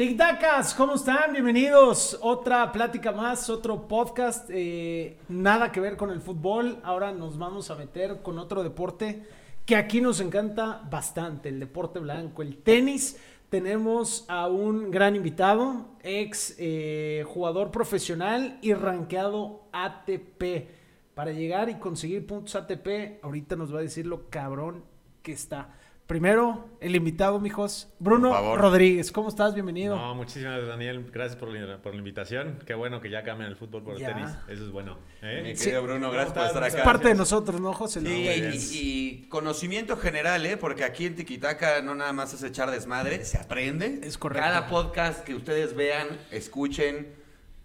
Tic-tacas, ¿cómo están? Bienvenidos. Otra plática más, otro podcast. eh, nada que ver con el fútbol. Ahora nos vamos a meter con otro deporte que aquí nos encanta bastante, el deporte blanco, el tenis. Tenemos a un gran invitado, ex eh, jugador profesional y rankeado ATP. Para llegar y conseguir puntos ATP, ahorita nos va a decir lo cabrón que está. Primero, el invitado, mijos, Bruno. Rodríguez. ¿Cómo estás? Bienvenido. No, muchísimas gracias, Daniel. Gracias por la, por la invitación. Qué bueno que ya cambian el fútbol por Ya. el tenis. Eso es bueno. ¿eh? Mi Sí. querido Bruno, gracias por estar Es acá. parte de nosotros, ¿no, José? Sí, No, y, y conocimiento general, ¿eh? Porque aquí en Tiquitaca no nada más es echar desmadre, se aprende. Es correcto. Cada podcast que ustedes vean, escuchen,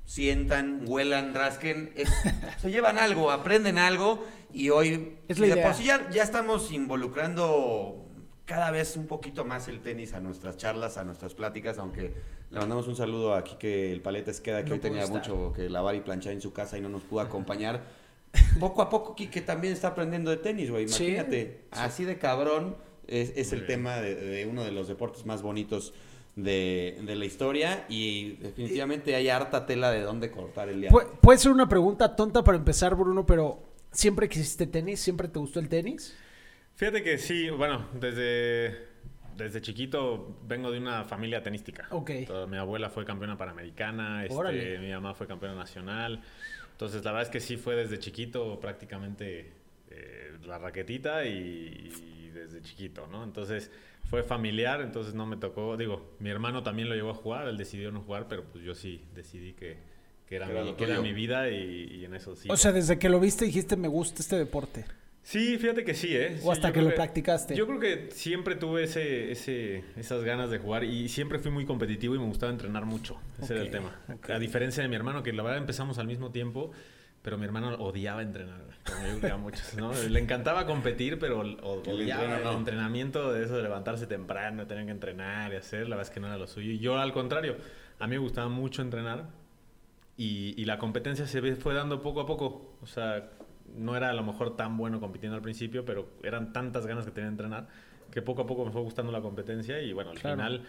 sientan, huelan, rasquen, es- se llevan algo, aprenden algo y hoy Es y la de idea. por sí ya, ya estamos involucrando cada vez un poquito más el tenis a nuestras charlas, a nuestras pláticas, aunque le mandamos un saludo a Quique el Paleta Esqueda, que No hoy tenía estar. mucho que lavar y planchar en su casa y no nos pudo acompañar. Poco a poco Quique también está aprendiendo de tenis, güey, Sí. imagínate. Así de cabrón es, es el bien. tema de, de uno de los deportes más bonitos de, de la historia y definitivamente hay harta tela de dónde cortar el día. Pu- puede ser una pregunta tonta para empezar, Bruno, pero ¿siempre quisiste tenis? ¿Siempre te gustó el tenis? Fíjate que sí, bueno, desde, desde chiquito vengo de una familia tenística. Ok. Mi abuela fue campeona panamericana, este, mi mamá fue campeona nacional. Entonces, la verdad es que sí fue desde chiquito prácticamente eh, la raquetita y, y desde chiquito, ¿no? Entonces, fue familiar, entonces no me tocó, digo, mi hermano también lo llevó a jugar, él decidió no jugar, pero pues yo sí decidí que, que era, mi, que era mi vida y, y en eso sí. O sea, desde que lo viste dijiste, me gusta este deporte. Sí, fíjate que sí, ¿eh? O hasta que lo practicaste. Yo creo que siempre tuve ese, ese, esas ganas de jugar y siempre fui muy competitivo y me gustaba entrenar mucho. Ese era el tema. A diferencia de mi hermano, que la verdad empezamos al mismo tiempo, pero mi hermano odiaba entrenar. Como yo a muchos, ¿no? Le encantaba competir, pero El entreno entrenamiento de eso de levantarse temprano, tener que entrenar y hacer. La verdad es que no era lo suyo. Y yo, al contrario, a mí me gustaba mucho entrenar y, y la competencia se fue dando poco a poco. O sea, no era a lo mejor tan bueno compitiendo al principio, pero eran tantas ganas que tenía de entrenar que poco a poco me fue gustando la competencia y bueno, al Claro. final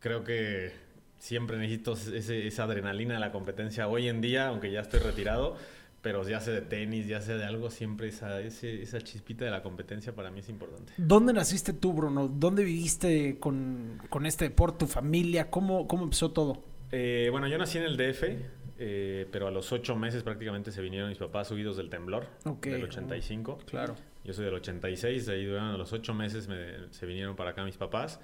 creo que siempre necesito ese- esa adrenalina de la competencia hoy en día, aunque ya estoy retirado, pero ya sé de tenis, ya sé de algo, siempre esa, ese- esa chispita de la competencia para mí es importante. ¿Dónde naciste tú, Bruno? ¿Dónde viviste con, con este deporte? ¿Tu familia? ¿Cómo, cómo empezó todo? Eh, bueno, yo nací en el DF, eh, pero a los ocho meses prácticamente se vinieron mis papás subidos del temblor, Ok. del 85. Claro. Yo soy del 86, ahí duraron a los ocho meses me- se vinieron para acá mis papás.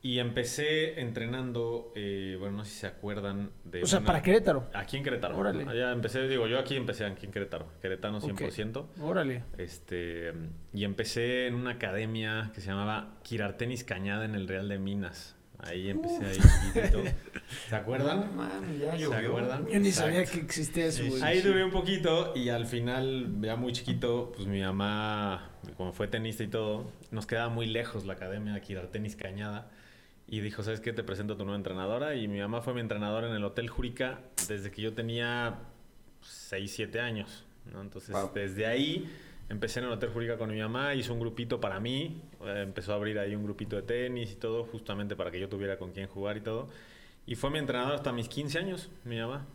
Y empecé entrenando, eh, bueno, no sé si se acuerdan de... O sea, para Querétaro. Aquí en Querétaro. Órale. Allá empecé, digo, yo aquí empecé aquí en Querétaro, queretano 100%. Órale. Este, y empecé en una academia que se llamaba Quirartenis Cañada en el Real de Minas. Ahí empecé ahí. ¿Se acuerdan? No, mames, ya ¿Se llovió. acuerdan? Yo ni Exacto. sabía que existía eso, güey. Ahí duré un poquito y al final, ya muy chiquito, pues mi mamá, como fue tenista y todo, nos quedaba muy lejos la academia de Quirartenis Cañada. Y dijo, ¿sabes qué? Te presento a tu nueva entrenadora. Y mi mamá fue mi entrenadora en el Hotel Jurica desde que yo tenía 6, 7 años. ¿no? Entonces, Wow. desde ahí empecé en el Hotel Jurica con mi mamá. Hizo un grupito para mí. eh, empezó a abrir ahí un grupito de tenis y todo, justamente para que yo tuviera con quién jugar y todo. Y fue mi entrenador hasta mis 15 años, mi mamá.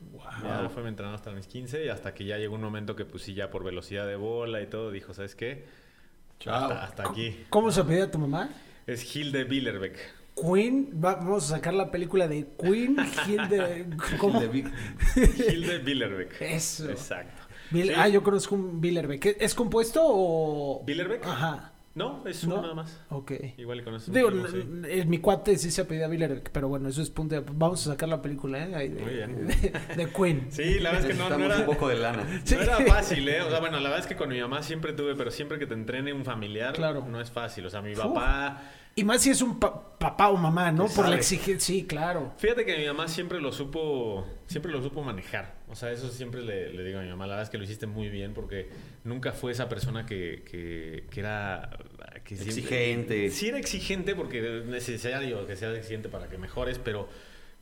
Ya fue mi entrenador hasta mis 15 y hasta que ya llegó un momento que pues sí, ya por velocidad de bola y todo, dijo, ¿sabes qué? Chao. Hasta, hasta aquí. ¿Cómo se pedía tu mamá? Es Hilde Billerbeck. Queen. Va- vamos a sacar la película de Queen. Hilde. ¿Cómo? Hilde Billerbeck. Eso. Exacto. Sí. Ah, yo conozco un Billerbeck. ¿Es compuesto o...? ¿Billerbeck? Ajá. No, es ¿No? uno nada más. Ok. Igual y conoces un Digo, primo, sí. mi cuate sí se apellida Billerbeck, pero bueno, eso es punto de... Vamos a sacar la película, ¿eh? De, Muy bien. De, de Queen. Sí, la verdad es que no, no era, un poco de lana. Sí. no era fácil, ¿eh? O sea, bueno, la verdad es que con mi mamá siempre tuve, pero siempre que te entrene un familiar, Claro. no es fácil. O sea, mi Uf. papá... Y más si es un pa- papá o mamá, ¿no? Por la exigencia. Sí, claro. Fíjate que mi mamá siempre lo supo, siempre lo supo manejar. O sea, eso siempre le, le digo a mi mamá. La verdad es que lo hiciste muy bien porque nunca fue esa persona que, que, que era... Que siempre- Exigente. Sí era exigente porque es necesario que seas exigente para que mejores, pero,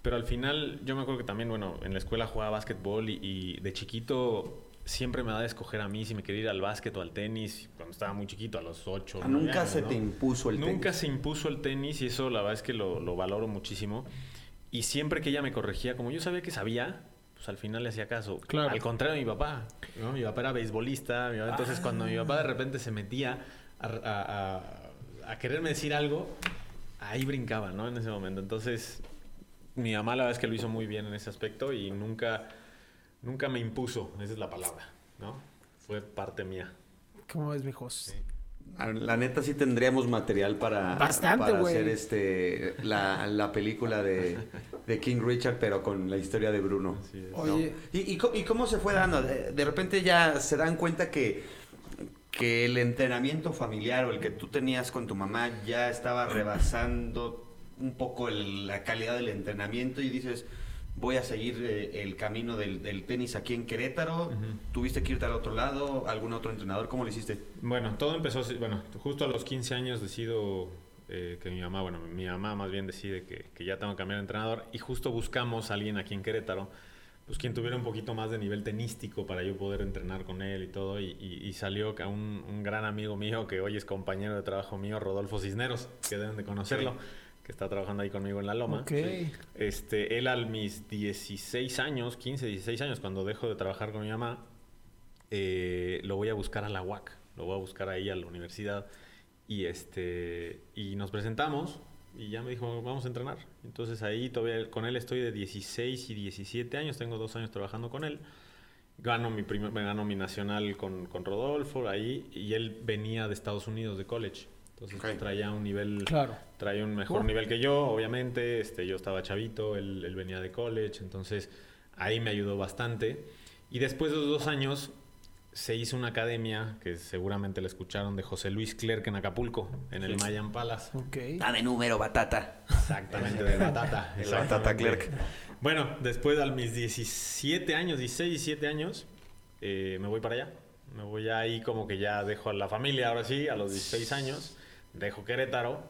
pero al final yo me acuerdo que también, bueno, en la escuela jugaba básquetbol y, y de chiquito siempre me daba de escoger a mí si me quería ir al básquet o al tenis cuando estaba muy chiquito, a los 8. Ah, Nunca se te impuso el Nunca tenis. se impuso el tenis y eso la verdad es que lo, lo valoro muchísimo. Y siempre que ella me corregía, como yo sabía que sabía, pues al final le hacía caso. Claro. Al contrario de mi papá, ¿no? Mi papá era beisbolista, mi papá- entonces cuando mi papá de repente se metía a, a- a- a quererme decir algo, ahí brincaba, ¿no? En ese momento. Entonces, mi mamá la verdad es que lo hizo muy bien en ese aspecto y nunca, nunca me impuso, esa es la palabra, ¿no? Fue parte mía. ¿Cómo ves, mijos? Ah, La neta sí tendríamos material para, Bastante, para hacer este la, la película de, de King Richard, pero con la historia de Bruno. ¿Y, y co- y cómo se fue dando? De, de repente ya se dan cuenta que, que el entrenamiento familiar o el que tú tenías con tu mamá ya estaba rebasando un poco el- la calidad del entrenamiento y dices, voy a seguir eh, el camino del, del tenis aquí en Querétaro. ¿Tuviste que irte al otro lado? ¿Algún otro entrenador? ¿Cómo lo hiciste? Bueno, todo empezó, así- bueno, justo a los 15 años decido eh, que mi mamá, bueno, mi mamá más bien decide que, que ya tengo que cambiar de entrenador y justo buscamos a alguien aquí en Querétaro, pues quien tuviera un poquito más de nivel tenístico para yo poder entrenar con él y todo y, y- y salió que un, un gran amigo mío que hoy es compañero de trabajo mío, Rodolfo Cisneros, que deben de conocerlo, que está trabajando ahí conmigo en La Loma. Ok. Este, él a mis 16 años, 15, 16 años, cuando dejo de trabajar con mi mamá, eh, lo voy a buscar a la UAC, lo voy a buscar ahí a la universidad y este y nos presentamos y ya me dijo vamos a entrenar. Entonces ahí todavía con él estoy de 16 y 17 años, tengo dos años trabajando con él. Gano mi primer, me gano mi nacional con, con Rodolfo ahí y él venía de Estados Unidos de college. Entonces traía un nivel Claro. traía un mejor nivel que yo, obviamente. Este, yo estaba chavito, él, él venía de college, entonces ahí me ayudó bastante. Y después de los dos años se hizo una academia que seguramente la escucharon de José Luis Clerc en Acapulco, en el Sí. Mayan Palace. Ok. de número, batata. Exactamente, de Batata. El Batata. Clerc. Bueno, después a mis 17 años, 16, 17 años, eh, me voy para allá. Me voy ahí como que ya dejo a la familia, ahora sí, a los 16 años, dejo Querétaro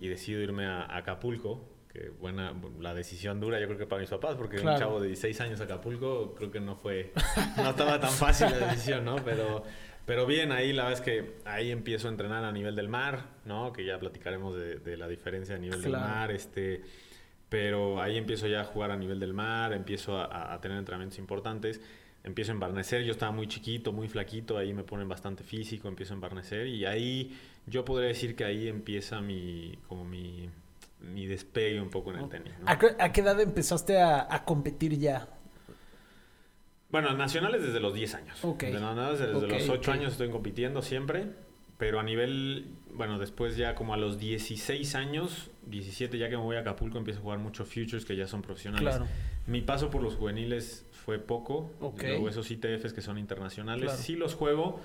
y decido irme a Acapulco. Que buena, la decisión dura yo creo que para mis papás, porque Claro. un chavo de 16 años a Acapulco creo que no fue, no estaba tan fácil la decisión, ¿no? Pero, pero bien, ahí la verdad es que ahí empiezo a entrenar a nivel del mar, ¿no? Que ya platicaremos de, de la diferencia a nivel del mar, este... Pero ahí empiezo ya a jugar a nivel del mar, empiezo a, a tener entrenamientos importantes, empiezo a embarnecer, yo estaba muy chiquito, muy flaquito, ahí me ponen bastante físico, empiezo a embarnecer y ahí yo podría decir que ahí empieza mi, como mi, mi despegue un poco en el tenis. ¿no? ¿A qué, a qué edad empezaste a, a competir ya? Bueno, nacionales desde los 10 años. Ok. De nacionales desde los 8 ok. años estoy compitiendo siempre, pero a nivel, bueno, después ya como a los 16 años, 17 ya que me voy a Acapulco empiezo a jugar mucho futures que ya son profesionales. Claro. Mi paso por los juveniles fue poco. Ok. Luego esos ITFs que son internacionales, Claro. sí los juego.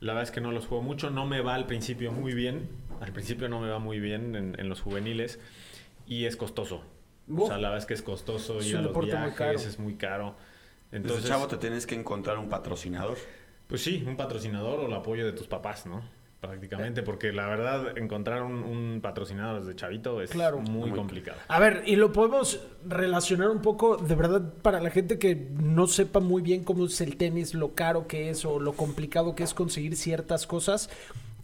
La verdad es que no los juego mucho, no me va al principio muy bien. Al principio no me va muy bien en, en los juveniles y es costoso. Uf. O sea, la verdad es que es costoso Es ir a los muy viajes, caro. es muy caro. Entonces, Entonces, chavo, te tienes que encontrar un patrocinador. pues sí, un patrocinador o el apoyo de tus papás, ¿no? Prácticamente, porque la verdad, encontrar un, un patrocinador desde chavito es Claro. muy Muy- complicado. A ver, y lo podemos relacionar un poco, de verdad, para la gente que no sepa muy bien cómo es el tenis, lo caro que es o lo complicado que es conseguir ciertas cosas.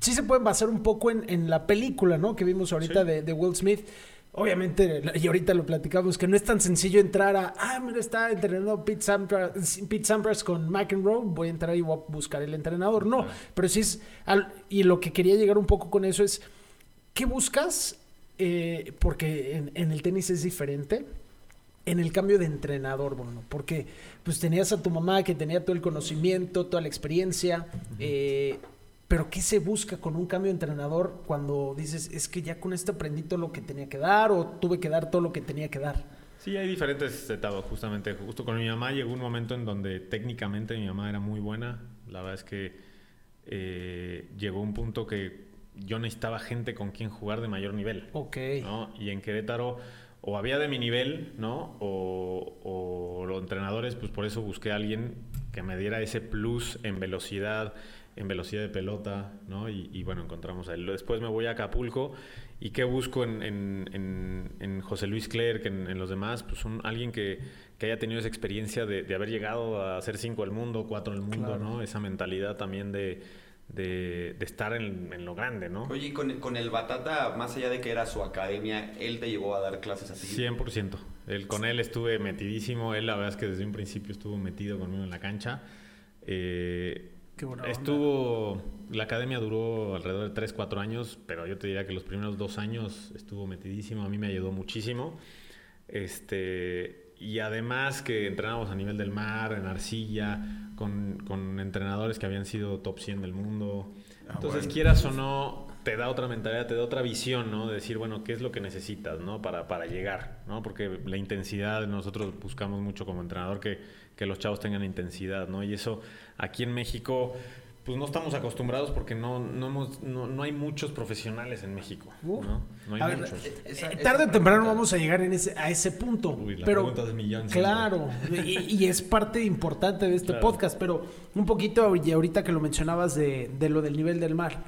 Sí se pueden basar un poco en, en la película, ¿no? Que vimos ahorita Sí. de, de Will Smith. Obviamente, y ahorita lo platicamos, que no es tan sencillo entrar a, ah, mira, está entrenando Pete Sampras, Pete Sampras con McEnroe, voy a entrar y voy a buscar el entrenador. No, pero sí es, al- y lo que quería llegar un poco con eso es, ¿qué buscas? Eh, porque en, en el tenis es diferente. En el cambio de entrenador, Bruno, porque pues tenías a tu mamá que tenía todo el conocimiento, toda la experiencia, eh, pero ¿qué se busca con un cambio de entrenador cuando dices, es que ya con esto aprendí todo lo que tenía que dar o tuve que dar todo lo que tenía que dar? Sí, hay diferentes etapas, justamente. Justo con mi mamá llegó un momento en donde técnicamente mi mamá era muy buena. La verdad es que eh, llegó un punto que yo necesitaba gente con quien jugar de mayor nivel. Ok. ¿no? Y en Querétaro o había de mi nivel, ¿no? O, o los entrenadores, pues por eso busqué a alguien que me diera ese plus en velocidad, en velocidad de pelota, ¿no? Y, y bueno, encontramos a él. Después me voy a Acapulco y ¿qué busco en, en- en- en José Luis Clerc, en, en los demás? Pues un, alguien que, que haya tenido esa experiencia de, de haber llegado a ser cinco del mundo, cuatro del mundo, Claro. ¿no? Esa mentalidad también de, de, de estar en, en lo grande, ¿no? Oye, y con, con el Batata, más allá de que era su academia, él te llevó a dar clases a ti. 100%. Él, con él estuve metidísimo. Él, la verdad es que desde un principio estuvo metido conmigo en la cancha. Eh, Qué buena onda. estuvo. La academia duró alrededor de 3, 4 años, pero yo te diría que los primeros dos años estuvo metidísimo. A mí me ayudó muchísimo. Este. Y además que entrenábamos a nivel del mar, en arcilla, con, con entrenadores que habían sido top 100 del mundo. Ah, Entonces, bueno. quieras o no, te da otra mentalidad, te da otra visión, ¿no? De decir, bueno, ¿qué es lo que necesitas, ¿no? Para, para llegar, ¿no? Porque la intensidad, nosotros buscamos mucho como entrenador que, que los chavos tengan intensidad, ¿no? Y eso aquí en México, pues no estamos acostumbrados porque no, no, hemos, no, no hay muchos profesionales en México. ¿no? No hay ver, muchos. eh, Esa- eh, esa tarde o temprano vamos a llegar en ese, a ese punto. Uy, la pero pregunta del millón claro, y, y es parte importante de este Claro. podcast, pero un poquito, y ahorita que lo mencionabas de, de lo del nivel del mar,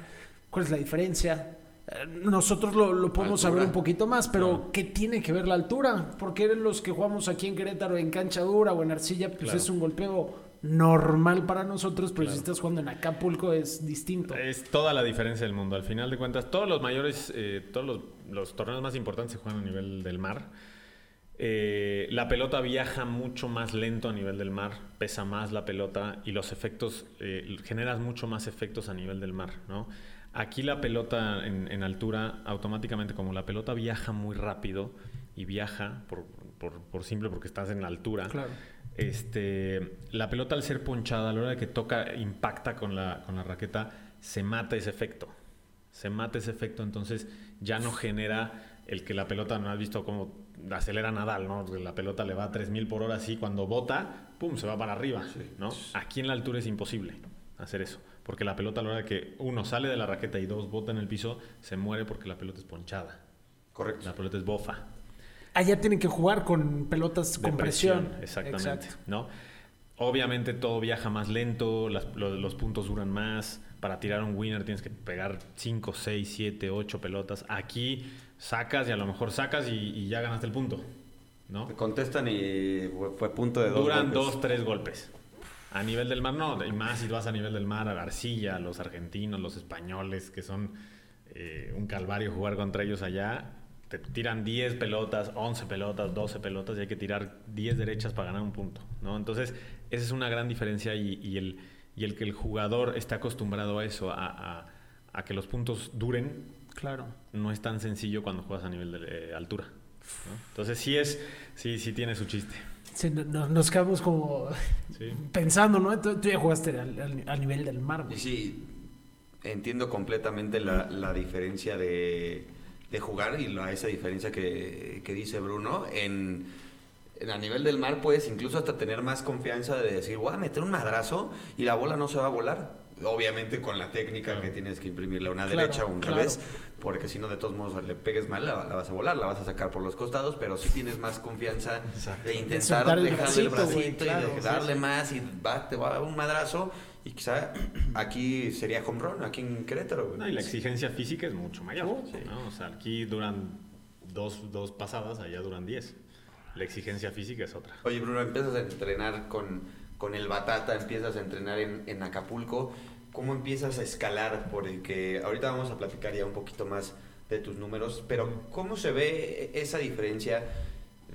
¿cuál es la diferencia? Eh, Nosotros lo, lo podemos Altura. saber un poquito más, pero Claro. ¿qué tiene que ver la altura? Porque los que jugamos aquí en Querétaro en cancha dura o en arcilla, pues Claro. es un golpeo normal para nosotros, pero si estás jugando en Acapulco es distinto. Es toda la diferencia del mundo. Al final de cuentas, todos los mayores, eh, todos los, los torneos más importantes se juegan a nivel del mar. Eh, la pelota viaja mucho más lento a nivel del mar, pesa más la pelota y los efectos, eh, generas mucho más efectos a nivel del mar, ¿no? Aquí la pelota en, en altura, automáticamente como la pelota viaja muy rápido y viaja por, por- por simple porque estás en la altura, Claro. Este, la pelota al ser ponchada, a la hora de que toca, impacta con la, con la raqueta, se mata ese efecto. Se mata ese efecto, entonces ya no genera el que la pelota, no has visto cómo acelera Nadal, ¿no? La pelota le va a 3000 por hora así, cuando bota, pum, se va para arriba, ¿no? Aquí en la altura es imposible hacer eso, porque la pelota a la hora de que uno sale de la raqueta y dos bota en el piso, se muere porque la pelota es ponchada, Correcto. la pelota es bofa. Allá tienen que jugar con pelotas De con presión. Exactamente. Exacto. ¿no? Obviamente todo viaja más lento, las- lo- los puntos duran más. Para tirar un winner tienes que pegar 5, 6, 7, 8 pelotas. Aquí sacas y a lo mejor sacas y, y ya ganaste el punto. ¿no? Te contestan y fue, fue punto de dos. Duran golpes. dos, tres golpes. A nivel del mar, no. Y más si vas a nivel del mar, a Arcilla, los argentinos, los españoles, que son eh, un calvario jugar contra ellos allá. Te tiran 10 pelotas, 11 pelotas, 12 pelotas y hay que tirar 10 derechas para ganar un punto. ¿no? Entonces, esa es una gran diferencia y, y el, y el que el jugador esté acostumbrado a eso, a, a- a que los puntos duren, Claro. no es tan sencillo cuando juegas a nivel de eh, altura. ¿no? Entonces, sí es, sí, sí tiene su chiste. Sí, no- no- nos quedamos como Sí. pensando, ¿no? Tú, tú ya jugaste al, al- al nivel del mar, güey. sí, entiendo completamente la, la diferencia de, de jugar y la, esa diferencia que, que dice Bruno. En, en a nivel del mar puedes incluso hasta tener más confianza de decir, voy a meter un madrazo y la bola no se va a volar. Obviamente con la técnica que tienes que imprimirle a una Claro, derecha o un claro. revés, porque si no de todos modos le pegues mal, la, la vas a volar, la vas a sacar por los costados, pero sí tienes más confianza Exacto. de intentar dejarle el bracito, claro, y de sí, darle sí. más y va, te va a dar un madrazo y quizá aquí sería home run, aquí en Querétaro. güey. No, y la exigencia física es mucho mayor. Sí. ¿no? O sea, aquí duran dos, dos pasadas, allá duran diez. La exigencia física es otra. Oye, Bruno, empiezas a entrenar con, con el Batata, empiezas a entrenar en, en Acapulco. ¿Cómo empiezas a escalar? Porque ahorita vamos a platicar ya un poquito más de tus números, pero ¿cómo se ve esa diferencia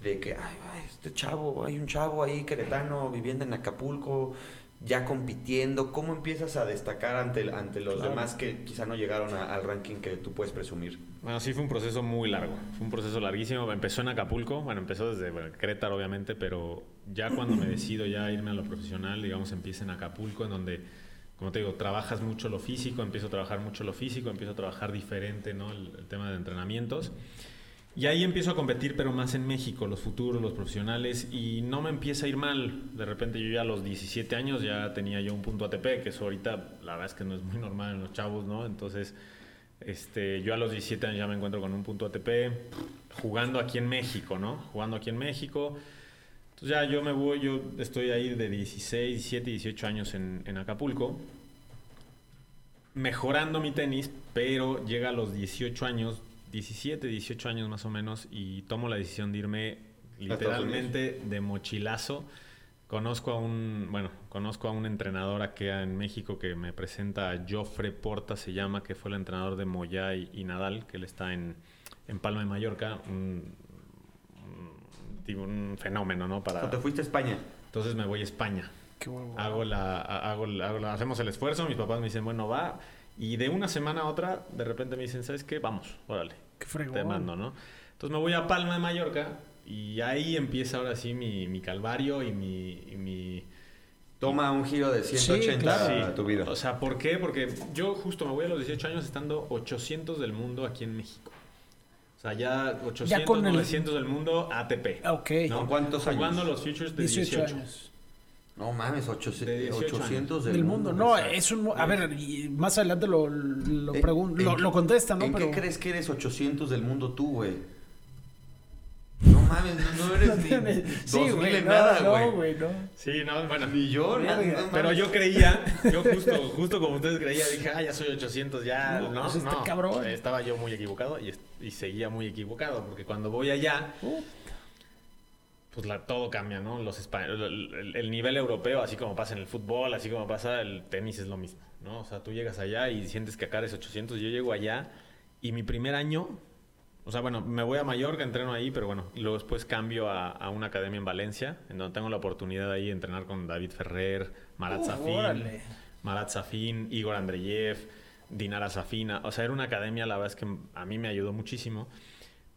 de que, ay, ay, este chavo, hay un chavo ahí queretano viviendo en Acapulco, ya compitiendo? ¿Cómo empiezas a destacar ante, ante los Claro. demás que quizá no llegaron a- al ranking que tú puedes presumir? Bueno, sí fue un proceso muy largo. Fue un proceso larguísimo. Empezó en Acapulco. Bueno, empezó desde bueno, Querétaro, obviamente, pero ya cuando me decido ya irme a lo profesional, digamos, empieza en Acapulco, en donde, como te digo, trabajas mucho lo físico, empiezo a trabajar mucho lo físico, empiezo a trabajar diferente, ¿no? El, el tema de entrenamientos. Y ahí empiezo a competir, pero más en México, los futuros, los profesionales, y no me empieza a ir mal. De repente yo ya a los 17 años ya tenía yo un punto ATP, que eso ahorita la verdad es que no es muy normal en los chavos, ¿no? Entonces, este, yo a los 17 años ya me encuentro con un punto ATP, jugando aquí en México, ¿no? Jugando aquí en México. Entonces ya yo me voy, yo estoy ahí de 16, 17, 18 años en, en Acapulco, mejorando mi tenis, pero llega a los 18 años, 17, 18 años más o menos, y tomo la decisión de irme literalmente de mochilazo. Conozco a un, bueno, conozco a un entrenador aquí en México que me presenta a Joffre Porta, se llama, que fue el entrenador de Moya y, y Nadal, que él está en, en Palma de Mallorca, un, un tipo, un fenómeno, ¿no? O Para, te fuiste a España. entonces me voy a España. Qué bueno. Hago la, hago, la- hago la- hacemos el esfuerzo, mis papás me dicen, bueno, va. Y de una semana a otra, de repente me dicen, ¿sabes qué? Vamos, órale. Qué fregón. Te mando, ¿no? Entonces me voy a Palma de Mallorca y ahí empieza ahora sí mi, mi calvario y mi... y mi Toma un giro de 180 claro. a tu vida. O sea, ¿por qué? Porque yo justo me voy a los 18 años estando 800 del mundo aquí en México. O sea, ya 800, con el- 900 del mundo ATP. Ah, ok. ¿no? ¿Con cuántos años? Jugando los Futures de 18. 18, años. No mames, 800, De 18 800 Del mundo. No, es un... A ver, y más adelante lo, lo, Eh, pregun- ¿en lo, qué- lo contesta, ¿no? ¿En Pero... qué crees que eres 800 del mundo tú, güey? No mames, no, no eres ni 2000 Sí, güey, en no, nada, no, güey. güey, no. Sí, no, bueno. Ni yo, no, no Pero yo creía, yo justo, justo como ustedes creían, dije, ah, ya soy 800, ya, No, no, no. cabrón. Estaba yo muy equivocado y seguía muy equivocado, porque cuando voy allá, Uh, pues la, todo cambia, ¿no? Los el, el- el nivel europeo, así como pasa en el fútbol, así como pasa el tenis, es lo mismo, ¿no? O sea, tú llegas allá y sientes que acá eres 800, yo llego allá y mi primer año, o sea, bueno, me voy a Mallorca, entreno ahí, pero bueno, y luego después cambio a, a una academia en Valencia, en donde tengo la oportunidad ahí de entrenar con David Ferrer, Marat Safin, órale. Marat Safin, Igor Andreyev, Dinara Safina. O sea, era una academia, la verdad es que a mí me ayudó muchísimo.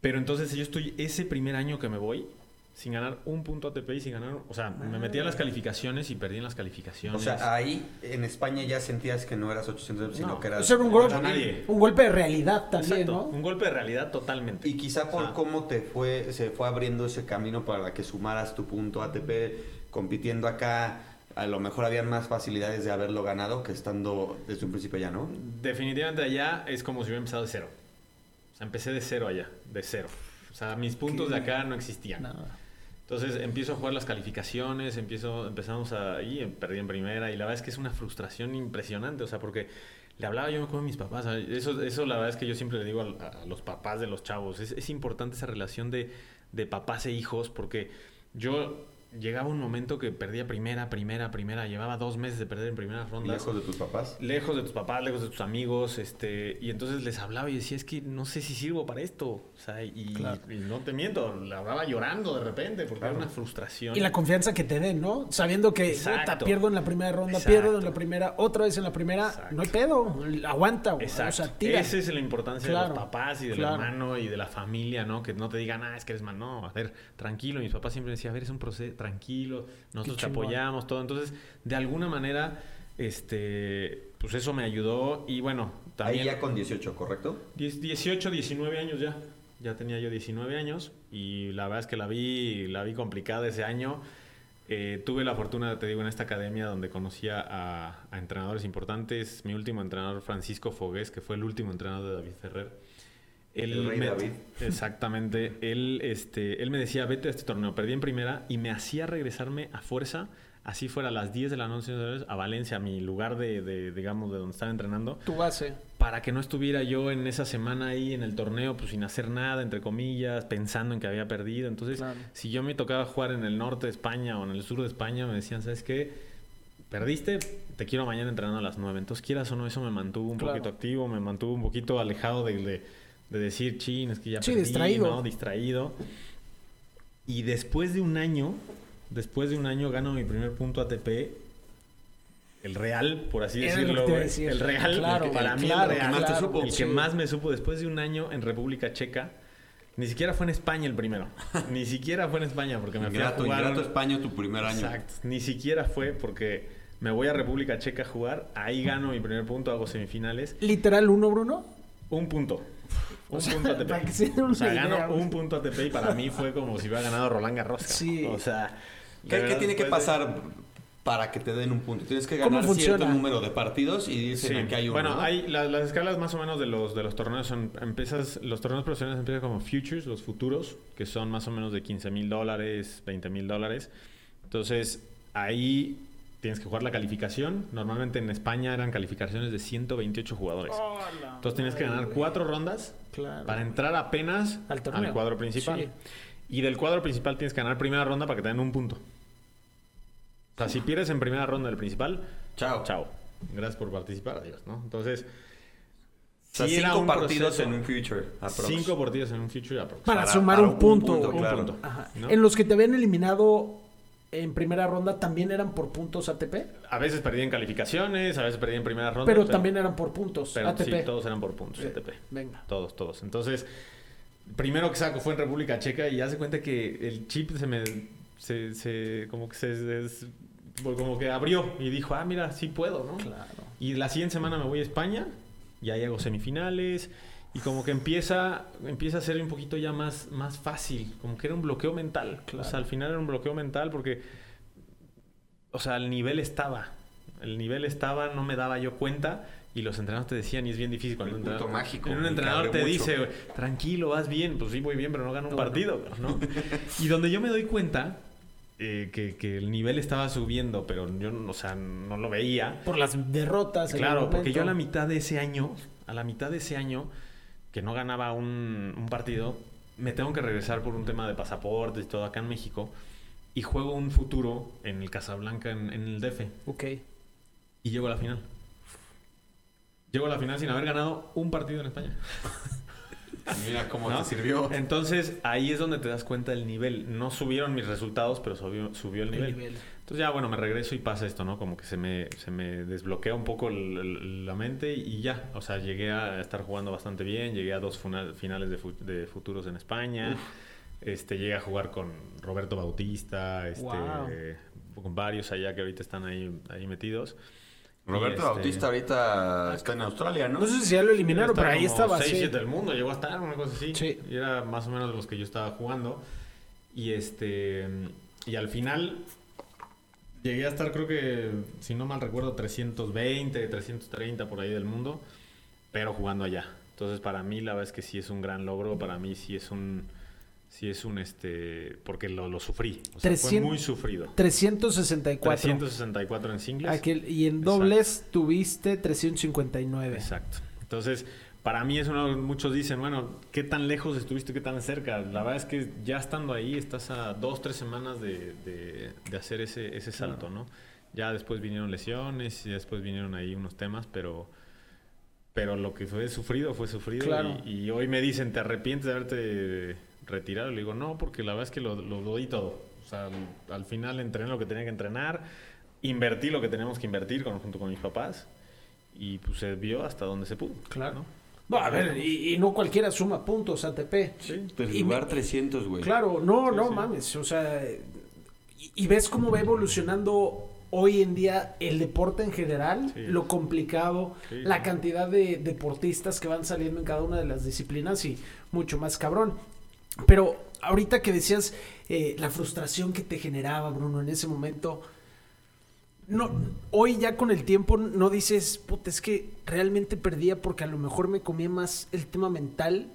Pero entonces yo estoy ese primer año que me voy sin ganar un punto ATP y sin ganar. O sea, me metí a las calificaciones y perdí en las O calificaciones. sea, ahí en España ya sentías que no eras 800, sino No. que eras... Eso era un, golpe, nadie. un golpe de realidad también, Exacto, ¿no? un golpe de realidad totalmente. Y quizá por O sea, cómo te fue, se fue abriendo ese camino para que sumaras tu punto ATP compitiendo acá, a lo mejor habían más facilidades de haberlo ganado que estando desde un principio ya, ¿no? Definitivamente allá es como si hubiera empezado de cero. O sea, empecé de cero allá, de cero. O sea, mis puntos de acá no existían. Nada. Entonces empiezo a jugar las calificaciones, empiezo, empezamos ahí, perdí en primera y la verdad es que es una frustración impresionante, o sea, porque le hablaba yo con mis papás, eso, eso la verdad es que yo siempre le digo a, a los papás de los chavos, es, es importante esa relación de, de papás e hijos porque yo llegaba un momento que perdía primera, primera, primera, llevaba dos meses de perder en primeras rondas Lejos de tus papás. lejos de tus papás, lejos de tus amigos, este, y entonces les hablaba y decía, es que no sé si sirvo para esto, o sea, y, Claro. y no te miento, la hablaba llorando de repente, porque era una frustración. Y la confianza que te den, ¿no? Sabiendo que pierdo en la primera ronda, Exacto. pierdo en la primera, otra vez en la primera, Exacto. no hay pedo, aguanta, güey. Exacto. o sea, tira. Esa es la importancia de Claro, los papás y del claro. hermano y de la familia, ¿no? Que no te digan, ah, es que eres mal. No, a ver, tranquilo. Mis papás siempre decían, a ver, es un proceso, tranquilo, nosotros te apoyamos, todo. Entonces, de alguna manera, este, pues eso me ayudó. Y bueno, también... Ahí ya con 18, ¿correcto? 10 18, 19 años ya. Ya tenía yo 19 años y la verdad es que la vi, la vi complicada ese año. Eh, tuve la fortuna, te digo, en esta academia donde conocía a, a entrenadores importantes. Mi último entrenador, Francisco Fogués, que fue el último entrenador de David Ferrer. Él El rey me- David. Exactamente. Él, este, él me decía, vete a este torneo. Perdí en primera y me hacía regresarme a fuerza, así fuera a las 10 de la noche a Valencia, a mi lugar de, de, digamos, de donde estaba entrenando Tu base. para que no estuviera yo en esa semana ahí en el torneo, pues sin hacer nada, entre comillas, pensando en que había perdido. Entonces, Claro. si yo me tocaba jugar en el norte de España o en el sur de España, me decían, ¿sabes qué? Perdiste, te quiero mañana entrenando a las 9. Entonces, quieras o no, eso me mantuvo un Claro. poquito activo, me mantuvo un poquito alejado de, de, de decir, chin, es que ya Sí, perdí, distraído. ¿no? Distraído. Y después de un año, después de un año gano mi primer punto ATP. El real, por así decirlo. güey. decir. El real, Claro, el que- para mí claro, el real. más claro, supo. El que sí. más me supo después de un año en República Checa. Ni siquiera fue en España el primero. Ni siquiera fue en España porque me fui a Ingrato, jugar. ingrato España tu primer año. Exacto. Ni siquiera fue porque me voy a República Checa a jugar. Ahí gano mi primer punto, hago semifinales. Literal uno, Bruno. Un punto. Un O sea, punto ATP. para que se den o sea, una gano idea, un punto ATP y para mí fue como si hubiera ganado Roland Garros. Sí. O sea. ¿Qué, qué tiene que después de- pasar para que te den un punto? Tienes que ¿Cómo ganar cierto número de partidos y dicen Sí. que hay uno. Bueno, ¿no? hay la- las escalas más o menos de los de los torneos son empiezas los torneos profesionales empiezan como futures, los futuros, que son más o menos de 15 mil dólares, 20 mil dólares. Entonces ahí tienes que jugar la calificación. Normalmente en España eran calificaciones de 128 jugadores. Entonces tienes que ganar cuatro rondas Claro. para entrar apenas Al al, torneo. cuadro principal. Sí. Y del cuadro principal tienes que ganar primera ronda para que te den un punto. O sea, si pierdes en primera ronda del principal, Chao. Chao. Gracias por participar, adiós, ¿no? Entonces, O sea, Sí, era cinco un partidos proceso. en un future. aprox. Cinco partidos en un future aprox. Para, Para- sumar para un un punto. punto, Un claro. punto. Ajá. ¿No? En los que te habían eliminado en primera ronda también eran por puntos ATP, A veces perdí en calificaciones, a veces perdí en primera ronda. pero también eran por puntos pero ATP. sí, todos eran por puntos. ATP. Venga. Todos, todos. Entonces, primero que saco fue en República Checa y hace cuenta que el chip se me. Se, se- como que se. des- como que abrió y dijo, ah, mira, sí puedo, ¿no? Claro. Y la siguiente semana me voy a España y ahí hago semifinales. Y como que empieza, empieza a ser un poquito ya más, más fácil. Como que era un bloqueo mental. Claro. O sea, al final era un bloqueo mental porque. O sea, el nivel estaba. El nivel estaba, no me daba yo cuenta. Y los entrenadores te decían, y es bien difícil cuando un punto entrenador, mágico, un entrenador te mucho. dice, tranquilo, vas bien. Pues sí, voy bien, pero no gano un partido, ¿no? y donde yo me doy cuenta eh, que, que el nivel estaba subiendo, pero yo, o sea, no lo veía. Por las derrotas. Claro, porque yo a la mitad de ese año, a la mitad de ese año, que no ganaba un, un partido, me tengo que regresar por un tema de pasaportes y todo acá en México, y juego un futuro en el Casablanca, en, en el DF, Ok. y llego a la final. Llego a la final sin haber ganado un partido en España. Mira cómo ¿no? te sirvió. Entonces, ahí es donde te das cuenta del nivel. No subieron mis resultados, pero subió, subió el El nivel. Entonces ya, bueno, me regreso y pasa esto, ¿no? Como que se me, se me desbloquea un poco el- el- la mente y ya. O sea, llegué a estar jugando bastante bien, llegué a dos funa- finales de, fu- de futuros en España. Este, llegué a jugar con Roberto Bautista, este, Wow. con varios allá que ahorita están ahí, ahí metidos. Roberto este, Bautista ahorita está en Australia, ¿no? No sé si ya lo eliminaron, pero ahí estaba. 6, sí. 7 del mundo, llegó a estar, una cosa así. Sí. Y era más o menos de los que yo estaba jugando. Y este. Y al final. Llegué a estar, creo que, si no mal recuerdo, 320, 330 por ahí del mundo. Pero jugando allá. Entonces, para mí, la verdad es que sí es un gran logro. Para mí, sí es un. Sí es un este. Porque lo, lo sufrí. O sea, fue 300 muy sufrido. 364. 364 en singles. Aquel- y en dobles tuviste 359. Exacto. Entonces, para mí es uno, muchos dicen, bueno, ¿qué tan lejos estuviste, qué tan cerca? La verdad es que ya estando ahí, estás a dos, tres semanas de, de- de hacer ese, ese salto, ¿no? Ya después vinieron lesiones y después vinieron ahí unos temas, pero, pero lo que fue sufrido fue sufrido. Claro. Y, y hoy me dicen, ¿te arrepientes de haberte retirado? Le digo, no, porque la verdad es que lo, lo, lo di todo. O sea, al, al final entrené lo que tenía que entrenar, invertí lo que teníamos que invertir con- junto con mis papás y pues se vio hasta donde se pudo. Claro. ¿no? No, a ver, y, y no cualquiera suma puntos ATP. Sí. Pues Y lugar me- 300, güey. Claro, no, Sí, no sí. mames. O sea, y, y ves cómo va evolucionando hoy en día el deporte en general, Sí. lo complicado, la cantidad de deportistas que van saliendo en cada una de las disciplinas y mucho más cabrón. Pero ahorita que decías eh, la frustración que te generaba, Bruno, en ese momento. No, hoy ya con el tiempo no dices, puta, es que realmente perdía porque a lo mejor me comía más el tema mental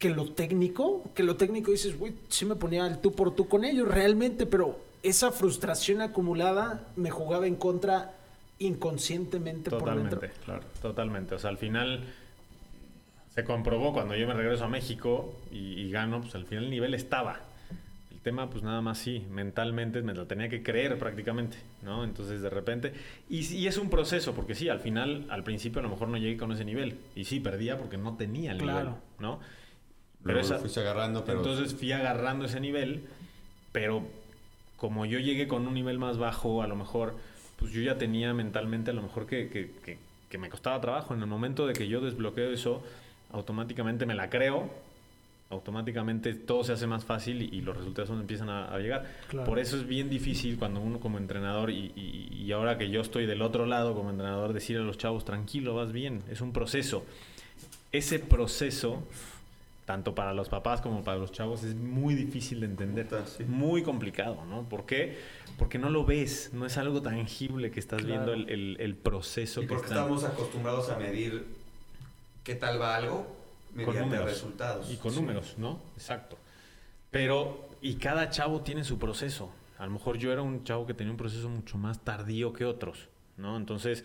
que lo técnico, que lo técnico dices, güey, sí me ponía el tú por tú con ellos realmente, pero esa frustración acumulada me jugaba en contra inconscientemente por Totalmente, dentro. claro, totalmente. O sea, al final se comprobó cuando yo me regreso a México y, y gano, pues al final el nivel estaba. El tema, pues nada más sí, mentalmente me lo tenía que creer prácticamente, ¿no? Entonces de repente, y, es un proceso, porque sí, al final, al principio a lo mejor no llegué con ese nivel, y sí, perdía porque no tenía el Claro. nivel, ¿no? Luego esa- fuiste agarrando, pero... entonces fui agarrando ese nivel, pero como yo llegué con un nivel más bajo, a lo mejor, pues yo ya tenía mentalmente a lo mejor que, que- que- que me costaba trabajo. En el momento de que yo desbloqueo eso, automáticamente me la creo, automáticamente todo se hace más fácil y, y los resultados empiezan a, a llegar. Claro. Por eso es bien difícil cuando uno como entrenador y, y- y ahora que yo estoy del otro lado como entrenador, decir a los chavos, tranquilo, vas bien, es un proceso. Ese proceso tanto para los papás como para los chavos, es muy difícil de entender. Puta, sí. Muy complicado, ¿no? ¿Por qué? Porque no lo ves, no es algo tangible que estás Claro. viendo el, el- el proceso Y que porque estamos acostumbrados a medir qué tal va algo con números. resultados. Y con Sí. números, ¿no? Exacto. Pero, y cada chavo tiene su proceso. A lo mejor yo era un chavo que tenía un proceso mucho más tardío que otros, ¿no? Entonces,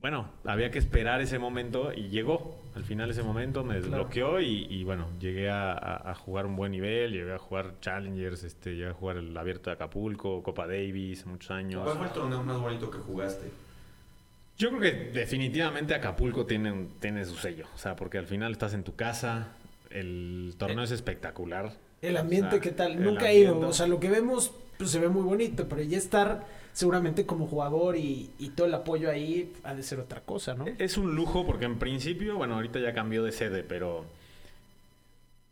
bueno, había que esperar ese momento y llegó. Al final ese momento me desbloqueó y, y, bueno, llegué a, a- a jugar un buen nivel, llegué a jugar Challengers, este, llegué a jugar el Abierto de Acapulco, Copa Davis, muchos años. ¿Cuál fue el torneo más bonito que jugaste? Yo creo que definitivamente Acapulco tiene, tiene su sello. O sea, porque al final estás en tu casa, el torneo es espectacular. El ambiente, O sea, ¿qué tal? Nunca he ido. O sea, lo que vemos pues, se ve muy bonito, pero ya estar seguramente como jugador y, y todo el apoyo ahí ha de ser otra cosa, ¿no? Es un lujo porque en principio, bueno, ahorita ya cambió de sede, pero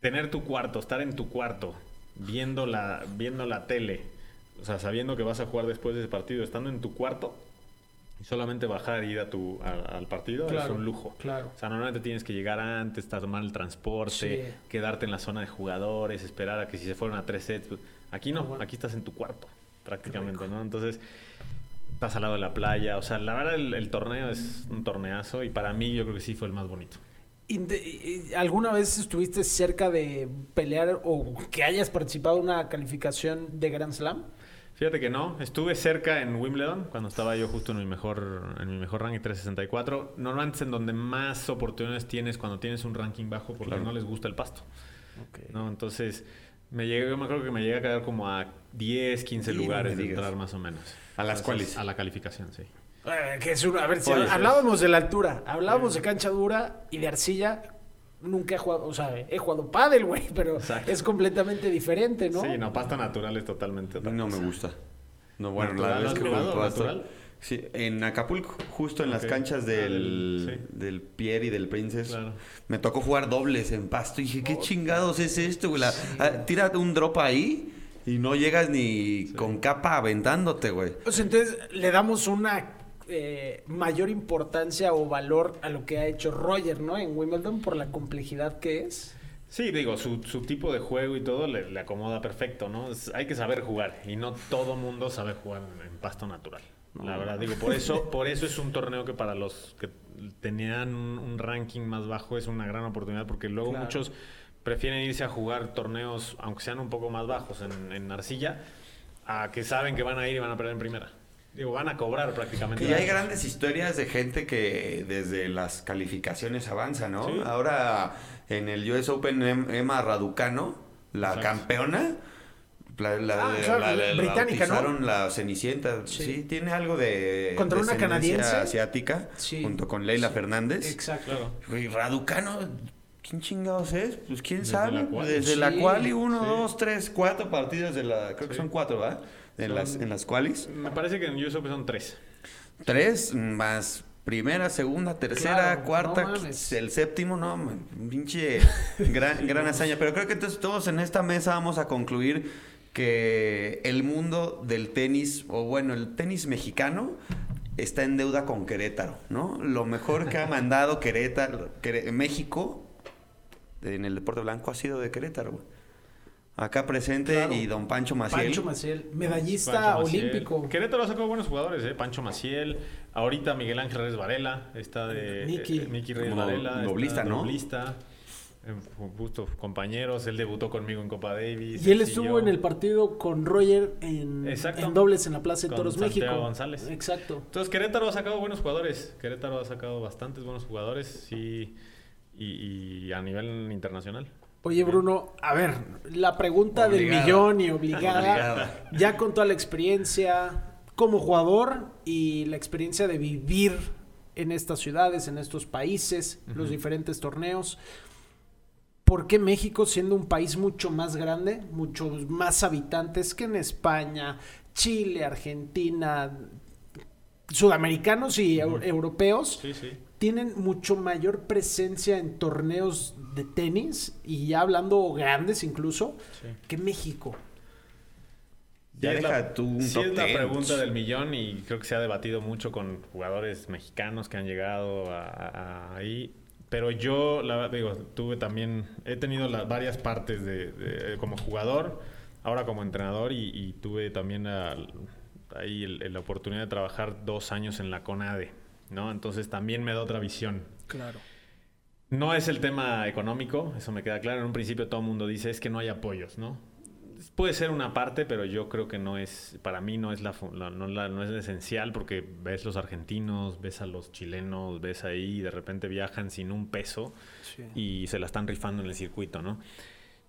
tener tu cuarto, estar en tu cuarto, viendo la, viendo la tele, o sea, sabiendo que vas a jugar después de ese partido, estando en tu cuarto y solamente bajar e ir a tu, a- al partido es un lujo. claro. O sea, normalmente tienes que llegar antes, tomar el transporte, Sí. quedarte en la zona de jugadores, esperar a que si se fueron a tres sets. pues, Aquí no, Ah, bueno. aquí estás en tu cuarto, prácticamente, ¿no? Entonces, estás al lado de la playa. O sea, la verdad, el, el torneo es un torneazo y para mí yo creo que sí fue el más bonito. Y- ¿Alguna vez estuviste cerca de pelear o que hayas participado en una calificación de Grand Slam? Fíjate que no, estuve cerca en Wimbledon cuando estaba yo justo en mi mejor en mi mejor ranking 364. Normalmente es en donde más oportunidades tienes cuando tienes un ranking bajo porque Claro. no les gusta el pasto. ¿no? Entonces, me llegué, yo me acuerdo que me llegué a quedar como a 10, 15 Y no lugares de entrar más o menos. A las Entonces, cuales. A la calificación, sí. Eh, que es una- a ver, si hablábamos de la altura, hablábamos de cancha dura y de arcilla. Nunca he jugado, o sea, he jugado pádel, güey, pero Exacto. es completamente diferente, ¿no? Sí, no, pasto natural es totalmente otra No cosa. me gusta. No, bueno, ¿Natural? la ¿Lo vez has que jugado jugué pasto- natural? Sí, en Acapulco, justo en las canchas Ah, del, del- sí. del Pierre y del Princess. Claro. Me tocó jugar dobles en pasto y dije, ¿qué chingados es esto? güey? La- ah, tira un drop ahí y no llegas ni con capa aventándote, güey. O sea, entonces le damos una eh, mayor importancia o valor a lo que ha hecho Roger, ¿no? En Wimbledon por la complejidad que es. Sí, digo, su, su tipo de juego y todo le, le acomoda perfecto, ¿no? Es- hay que saber jugar y no todo mundo sabe jugar en, en pasto natural. La verdad, digo, por eso, por eso es un torneo que para los que tenían un, un ranking más bajo es una gran oportunidad porque luego Claro. muchos prefieren irse a jugar torneos, aunque sean un poco más bajos en, en arcilla, a que saben que van a ir y van a perder en primera. Digo, van a cobrar prácticamente. Y hay grandes historias de gente que desde las calificaciones avanza, ¿no? Sí. Ahora en el US Open Em- Emma Raducano, la Exacto. campeona, la, la- Ah, la- claro, la- la británica, ¿no? la Cenicienta. Sí. Sí. tiene algo de Contra una descendencia canadiense. asiática, Sí. junto con Leila Sí. Fernández. Exacto. Y Raducano, ¿quién chingados es? Pues quién Desde sabe. Desde Sí, la quali, uno, sí. dos, tres, cuatro partidos de la. Creo que son cuatro, ¿verdad? En, Son- las, en las qualis. Me parece que en US Open son tres. Tres más primera, segunda, tercera, Claro, cuarta, no el séptimo, no, man, pinche gran, gran hazaña. Pero creo que entonces todos en esta mesa vamos a concluir que el mundo del tenis, o bueno, el tenis mexicano, está en deuda con Querétaro, ¿no? Lo mejor que ha mandado Querétaro, Queré- México en el deporte blanco ha sido de Querétaro, güey. Acá presente Claro. y don Pancho Maciel. Pancho Maciel, medallista Pancho Maciel. olímpico. Querétaro ha sacado buenos jugadores, ¿eh? Pancho Maciel. Ahorita Miguel Ángel Reyes Varela. Está de. Miki. eh, Miki Reyes Como Varela. doblista, ¿no? Doblista. Eh, Justo compañeros. Él debutó conmigo en Copa Davis. Y él estuvo en el partido con Roger en, dobles en la Plaza de Con Toros Santiago México. González. Exacto. Entonces Querétaro ha sacado buenos jugadores. Querétaro ha sacado bastantes buenos jugadores. Sí. Y, y a nivel internacional. Oye, Bruno, a ver, la pregunta del millón y obligada, Obligada. ya con toda la experiencia como jugador y la experiencia de vivir en estas ciudades, en estos países, los diferentes torneos, ¿por qué México, siendo un país mucho más grande, muchos más habitantes que en España, Chile, Argentina, sudamericanos y eu- europeos, Sí, sí. tienen mucho mayor presencia en torneos de tenis y ya hablando grandes incluso Sí. que México. Ya Sí, deja la, tú un sí top es la 10. pregunta del millón y creo que se ha debatido mucho con jugadores mexicanos que han llegado a, a- a ahí. Pero yo, la, digo, tuve también, he tenido las varias partes de, de- como jugador, ahora como entrenador y, y tuve también ahí la oportunidad de trabajar dos años en la CONADE, ¿no? Entonces también me da otra visión. Claro. No es el tema económico, eso me queda claro. En un principio todo el mundo dice es que no hay apoyos, ¿no? Puede ser una parte, pero yo creo que no es, para mí no es la, no, la- no es esencial porque ves los argentinos, ves a los chilenos, ves ahí y de repente viajan sin un peso y se la están rifando en el circuito, ¿no?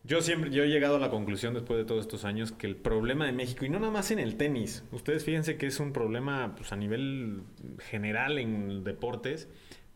Yo siempre, yo he llegado a la conclusión después de todos estos años que el problema de México, y no nada más en el tenis, ustedes fíjense que es un problema pues, a nivel general en deportes,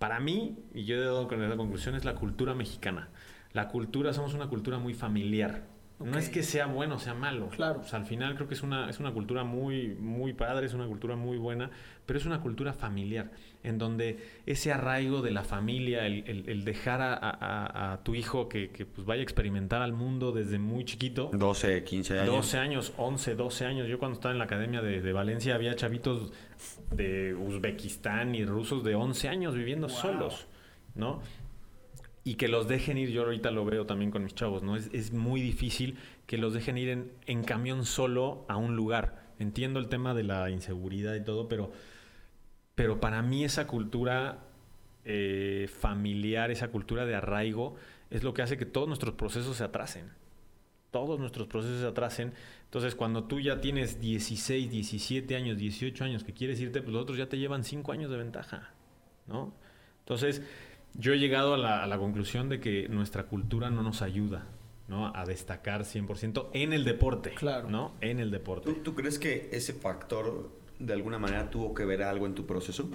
para mí, y yo he dado con esa conclusión, es la cultura mexicana. La cultura, somos una cultura muy familiar. No es que sea bueno o sea malo. Claro. O sea, al final creo que es una, es una cultura muy, muy padre, es una cultura muy buena, pero es una cultura familiar, en donde ese arraigo de la familia, el, el- el dejar a, a- a tu hijo que, que, pues vaya a experimentar al mundo desde muy chiquito. 12, 15 años. 12 años, 11, 12 años. Yo cuando estaba en la academia de, de Valencia había chavitos de Uzbekistán y rusos de 11 años viviendo solos, ¿no? Y que los dejen ir, yo ahorita lo veo también con mis chavos, ¿no? Es, es muy difícil que los dejen ir en, en camión solo a un lugar. Entiendo el tema de la inseguridad y todo, pero, pero para mí esa cultura eh, familiar, esa cultura de arraigo, es lo que hace que todos nuestros procesos se atrasen todos nuestros procesos se atrasen. Entonces, cuando tú ya tienes 16, 17 años, 18 años que quieres irte, pues los otros ya te llevan 5 años de ventaja, ¿no? Entonces, yo he llegado a la, a la conclusión de que nuestra cultura no nos ayuda, ¿no? A destacar 100% en el deporte, Claro. ¿no? En el deporte. ¿Tú, tú crees que ese factor de alguna manera tuvo que ver algo en tu proceso?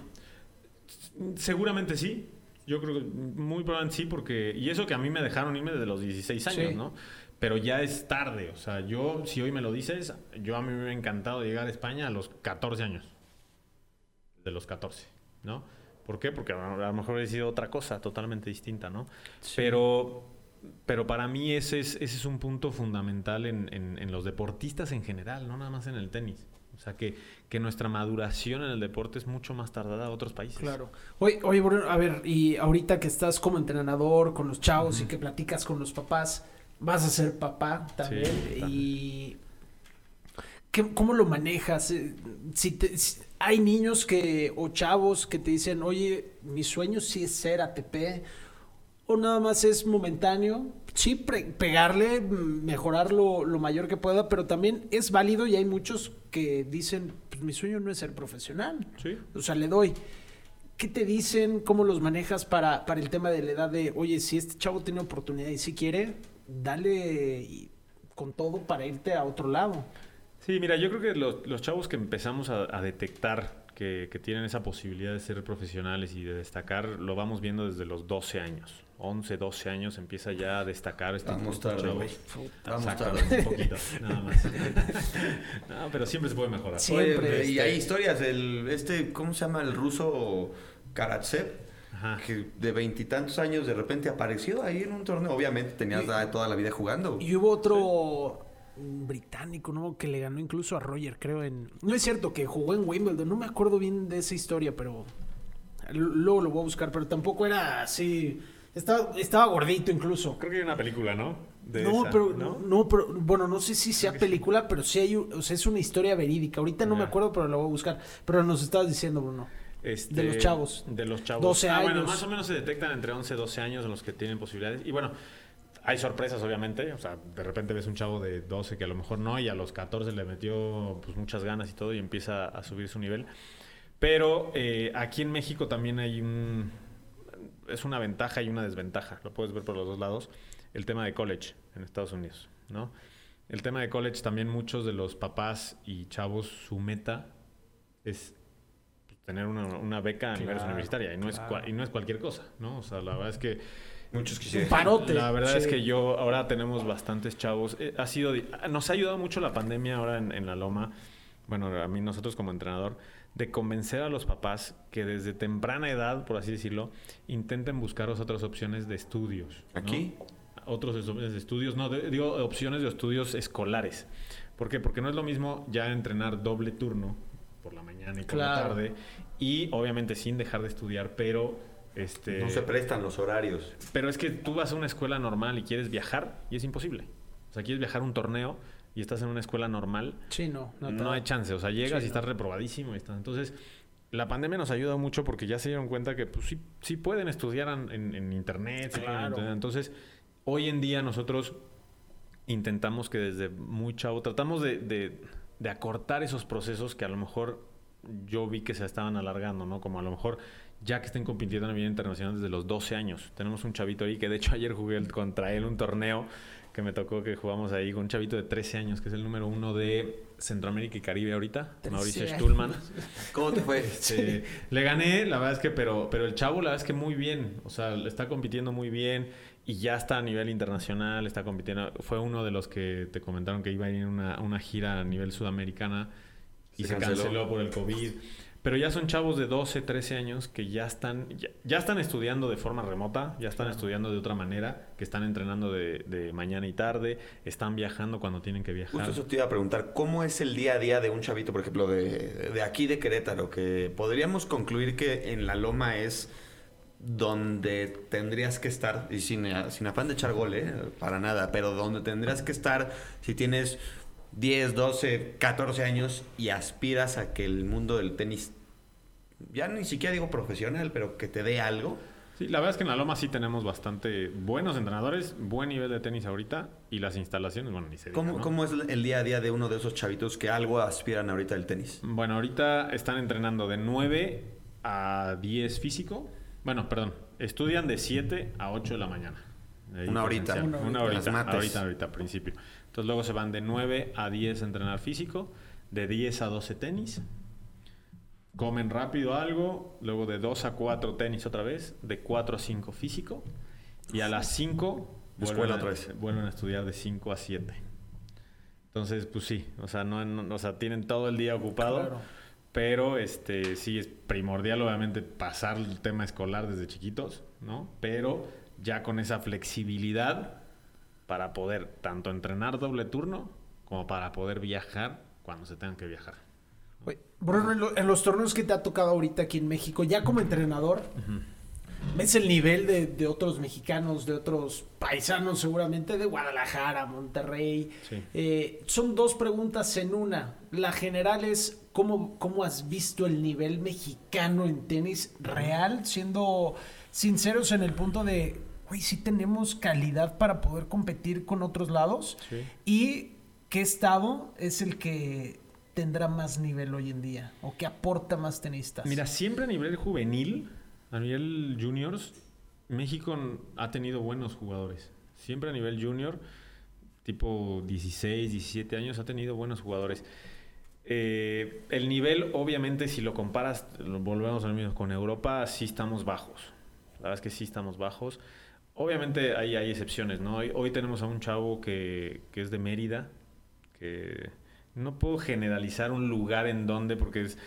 Seguramente sí. Yo creo que muy probablemente sí, porque. Y eso que a mí me dejaron irme desde los 16 años, Sí. ¿no? Pero ya es tarde. O sea, yo, si hoy me lo dices, yo a mí me hubiera encantado llegar a España a los 14 años. De los 14, ¿no? ¿Por qué? Porque a lo mejor he sido otra cosa totalmente distinta, ¿no? Pero, pero para mí ese es, ese es un punto fundamental en, en- en los deportistas en general, no nada más en el tenis. O sea, que, que nuestra maduración en el deporte es mucho más tardada a otros países. Claro. Oye, oye, Bruno, a ver, y ahorita que estás como entrenador con los chavos y que platicas con los papás, vas a ser papá también. Sí, y ¿qué- ¿cómo lo manejas? Eh, Si, te- si- hay niños que o chavos que te dicen, oye, mi sueño sí es ser ATP o nada más es momentáneo. Sí, pegarle, mejorar lo, lo mayor que pueda, pero también es válido y hay muchos que dicen, pues mi sueño no es ser profesional. Sí. O sea, le doy. ¿Qué te dicen? ¿Cómo los manejas para, para el tema de la edad de, oye, si este chavo tiene oportunidad y si quiere, dale con todo para irte a otro lado? Sí, mira, yo creo que los, los chavos que empezamos a, a detectar que, que tienen esa posibilidad de ser profesionales y de destacar, lo vamos viendo desde los 12 años. 11, 12 años empieza ya a destacar este Vamos tarde, güey. Vamos tarde. un poquito, nada más. no, pero siempre se puede mejorar. Oye, Siempre, y este- hay historias. El, este, ¿Cómo se llama? El ruso Karatsev. Ajá. Que de veintitantos años de repente apareció ahí en un torneo. Obviamente tenía Y- toda la vida jugando. Y hubo otro británico, ¿no? Que le ganó incluso a Roger, creo, en... No es cierto, que jugó en Wimbledon. No me acuerdo bien de esa historia, pero... l- Luego lo voy a buscar, pero tampoco era así... Estaba, estaba gordito incluso. Creo que hay una película, ¿no? De no, esa, pero ¿no? ¿no? pero bueno, no sé si sea película, pero sí hay, o sea, es una historia verídica. Ahorita no me acuerdo, pero la voy a buscar. Pero nos estabas diciendo, Bruno. Este, De los chavos. De los chavos. 12 Ah, Bueno, años. más o menos se detectan entre 11 y 12 años en los que tienen posibilidades. Y bueno, hay sorpresas, obviamente. O sea, de repente ves un chavo de 12 que a lo mejor no, y a los 14 le metió pues, muchas ganas y todo, y empieza a subir su nivel. Pero eh, aquí en México también hay un. Es una ventaja y una desventaja. Lo puedes ver por los dos lados. El tema de college en Estados Unidos, ¿no? El tema de college también muchos de los papás y chavos, su meta es tener una, una beca a nivel universitaria y no, es claro. y no es cualquier cosa, ¿no? O sea, la verdad es que Muchos Un quisieran. parote. la verdad Sí. es que yo ahora tenemos bastantes chavos. Eh, ha sido di- nos ha ayudado mucho la pandemia ahora en, en la Loma. Bueno, a mí nosotros como entrenador de convencer a los papás que desde temprana edad, por así decirlo, intenten buscar otras opciones de estudios. ¿no? ¿Aquí? Otras opciones de estudios, no, de- digo opciones de estudios escolares. ¿Por qué? Porque no es lo mismo ya entrenar doble turno por la mañana y por la tarde y obviamente sin dejar de estudiar, pero este No se prestan los horarios. pero es que tú vas a una escuela normal y quieres viajar y es imposible. O sea, quieres viajar a un torneo y estás en una escuela normal, Sí, no. no, hay chance. O sea, llegas Sí, y estás no. reprobadísimo. Y está. Entonces, la pandemia nos ayuda mucho porque ya se dieron cuenta que pues, sí, sí pueden estudiar en, en- en internet. Claro. Entonces, hoy en día nosotros intentamos que desde muy chavo, tratamos de, de- de acortar esos procesos que a lo mejor yo vi que se estaban alargando, ¿no? Como a lo mejor ya que estén compitiendo a nivel internacional desde los 12 años. Tenemos un chavito ahí que de hecho ayer jugué el- contra él un torneo que me tocó que jugamos ahí con un chavito de 13 años, que es el número uno de Centroamérica y Caribe ahorita, 13 Mauricio años. Stuhlman. ¿Cómo te fue? Este, Le gané, la verdad es que, pero, pero el chavo, la verdad es que muy bien. O sea, está compitiendo muy bien y ya está a nivel internacional, está compitiendo. Fue uno de los que te comentaron que iba a ir a una, una gira a nivel sudamericana y Se se, canceló. canceló. por el COVID. Pero ya son chavos de 12, 13 años que ya están, ya, ya están estudiando de forma remota, ya están estudiando de otra manera, que están entrenando de, de mañana y tarde, están viajando cuando tienen que viajar. Justo eso te iba a preguntar, ¿cómo es el día a día de un chavito, por ejemplo, de, de aquí de Querétaro? Que podríamos concluir que en la Loma es donde tendrías que estar, y sin, sin afán de echar gol, ¿eh? para nada, pero donde tendrías que estar si tienes 10, 12, 14 años y aspiras a que el mundo del tenis, ya ni siquiera digo profesional, pero que te dé algo. Sí, la verdad es que en la Loma sí tenemos bastante buenos entrenadores, buen nivel de tenis ahorita y las instalaciones, bueno, ni se diga, ¿Cómo, ¿no? ¿Cómo es el día a día de uno de esos chavitos que algo aspiran ahorita del tenis? Bueno, ahorita están entrenando de 9 a 10 físico. Bueno, perdón, estudian de 7 a 8 de la mañana. Una horita. Una Una horita. horita. Las mates. Ahorita, ahorita, al principio. Entonces luego se van de 9 a 10 a entrenar físico, de 10 a 12 tenis. Comen rápido algo, luego de 2 a 4 tenis otra vez, de 4 a 5 físico. Y a las 5 Escuela vuelven, otra a- vez. vuelven a estudiar de 5 a 7. Entonces, pues sí, o sea, no, no- o sea, tienen todo el día ocupado. Claro. Pero este sí es primordial, obviamente, pasar el tema escolar desde chiquitos, ¿no? Pero ya con esa flexibilidad para poder tanto entrenar doble turno como para poder viajar cuando se tengan que viajar. Oye, Bruno, en, lo- en los torneos que te ha tocado ahorita aquí en México, ya como entrenador, ¿ves el nivel de, de otros mexicanos, de otros paisanos seguramente, de Guadalajara, Monterrey? Sí. Eh, son dos preguntas en una. La general es, ¿cómo, ¿cómo has visto el nivel mexicano en tenis real? Siendo sinceros en el punto de, güey, sí tenemos calidad para poder competir con otros lados. Sí. ¿Y qué estado es el que tendrá más nivel hoy en día? ¿O que aporta más tenistas? Mira, siempre a nivel juvenil, a nivel juniors, México ha tenido buenos jugadores. Siempre a nivel junior, tipo 16, 17 años, ha tenido buenos jugadores. Eh, el nivel, obviamente, si lo comparas, lo volvemos al mismo, con Europa, sí estamos bajos. La verdad es que sí estamos bajos. Obviamente ahí hay excepciones, ¿no? Hoy, tenemos a un chavo que, que es de Mérida, que no puedo generalizar un lugar en donde, porque es,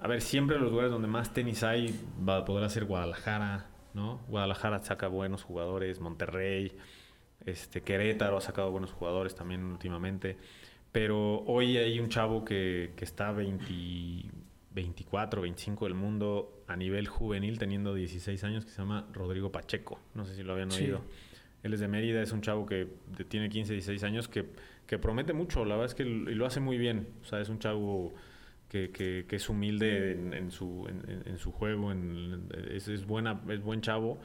a ver, siempre los lugares donde más tenis hay va a poder ser Guadalajara, ¿no? Guadalajara saca buenos jugadores, Monterrey, este, Querétaro ha sacado buenos jugadores también últimamente. Pero hoy hay un chavo que, que está 20, 24, 25 del mundo a nivel juvenil, teniendo 16 años, que se llama Rodrigo Pacheco. No sé si lo habían Sí. oído. Él es de Mérida, es un chavo que tiene 15, 16 años, que, que promete mucho. La verdad es que l- y lo hace muy bien. O sea, es un chavo que, que- que es humilde en, en su, en su juego, en- es, es, buena, es buen chavo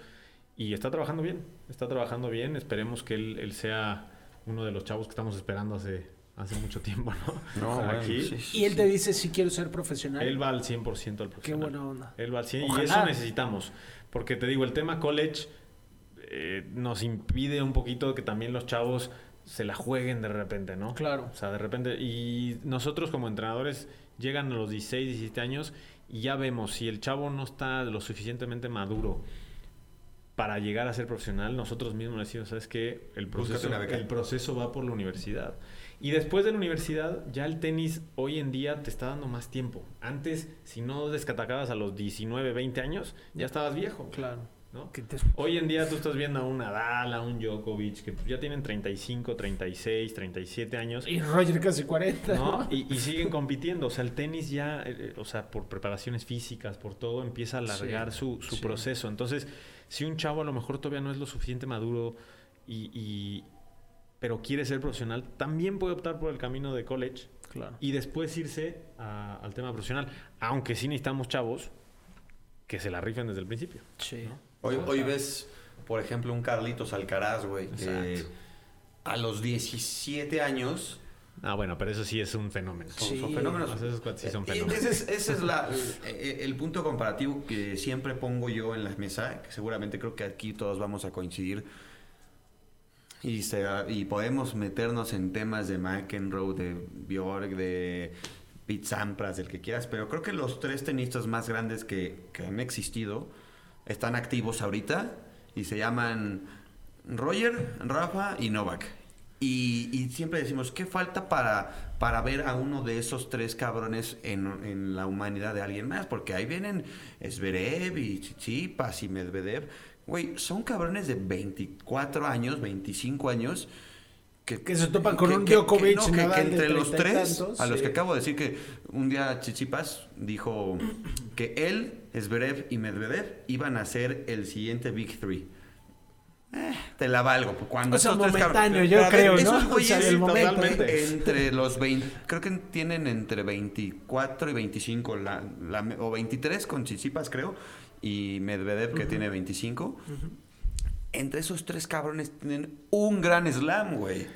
y está trabajando bien. Está trabajando bien. Esperemos que él, él sea uno de los chavos que estamos esperando hace, hace mucho tiempo, ¿no? No, bueno, Aquí. sí, sí, Y él sí. te dice si quiero ser profesional. Él va al 100% al Qué profesional. buena onda. Él va al 100 y Ojalá. eso necesitamos. Porque te digo, el tema college eh, nos impide un poquito que también los chavos se la jueguen de repente, ¿no? Claro. O sea, de repente. Y nosotros como entrenadores llegan a los 16, 17 años y ya vemos si el chavo no está lo suficientemente maduro para llegar a ser profesional, nosotros mismos le decimos, ¿sabes qué? El proceso, el proceso va por la universidad. Y después de la universidad, ya el tenis hoy en día te está dando más tiempo. Antes, si no descatacabas a los 19, 20 años, ya estabas viejo. Claro. ¿no? Te- Hoy en día tú estás viendo a un Nadal, a un Djokovic, que ya tienen 35, 36, 37 años. Y Roger casi 40. ¿no? Y, y siguen compitiendo. O sea, el tenis ya, eh, o sea, por preparaciones físicas, por todo, empieza a alargar Sí, su, su sí. proceso. Entonces, si un chavo a lo mejor todavía no es lo suficiente maduro y, y- pero quiere ser profesional, también puede optar por el camino de college Claro. y después irse a- al tema profesional. Aunque sí necesitamos chavos que se la rifen desde el principio. Sí. Hoy, hoy ves, por ejemplo, un Carlitos Alcaraz, güey, que a los 17 años Ah, bueno, pero eso sí es un fenómeno. son, Sí. son fenómenos. Sea, esos sí son Eh, fenómenos. Ese es, ese es la- eh, el punto comparativo que siempre pongo yo en la mesa, que seguramente creo que aquí todos vamos a coincidir. Y, se- y podemos meternos en temas de McEnroe, de Bjork, de Pete Sampras, del que quieras, pero creo que los tres tenistas más grandes que, que han existido están activos ahorita y se llaman Roger, Rafa y Novak. Y, y siempre decimos, ¿qué falta para, para ver a uno de esos tres cabrones en, en la humanidad de alguien más? Porque ahí vienen Zverev y Tsitsipas y Medvedev. Güey, son cabrones de 24 años, 25 años. Que, Que se topan con un Djokovic, no, que- Nadal que de entre los 30 y tres, tantos, a los sí. que acabo de decir que un día Chichipas dijo que él, Zverev y Medvedev iban a ser el siguiente Big Three. Eh, te la valgo. pues, Cuando O sea, esos tres momentáneo, cabrones- yo ver, creo, ¿no? esos O sea, del momento. entre los 20, creo que tienen entre 24 y 25, la, la- o 23 con Chichipas, creo, y Medvedev que tiene 25. Entre esos tres cabrones tienen un gran slam, güey.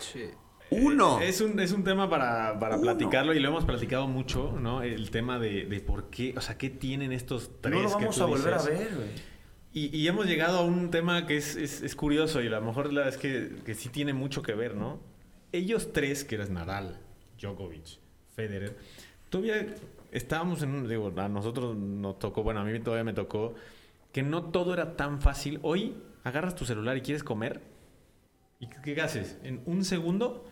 Uno. Es un, es un tema para, para platicarlo y lo hemos platicado mucho, ¿no? El tema de, de por qué, o sea, qué tienen estos tres no lo que vamos tú a volver dices? a ver, güey. Y, y hemos llegado a un tema que es, es- es curioso y a lo mejor la verdad es que, que sí tiene mucho que ver, ¿no? Ellos tres, que eres Nadal, Djokovic, Federer, todavía estábamos en un, digo, a nosotros nos tocó, bueno, a mí todavía me tocó, que no todo era tan fácil. Hoy agarras tu celular y quieres comer, ¿y qué, qué haces? En un segundo...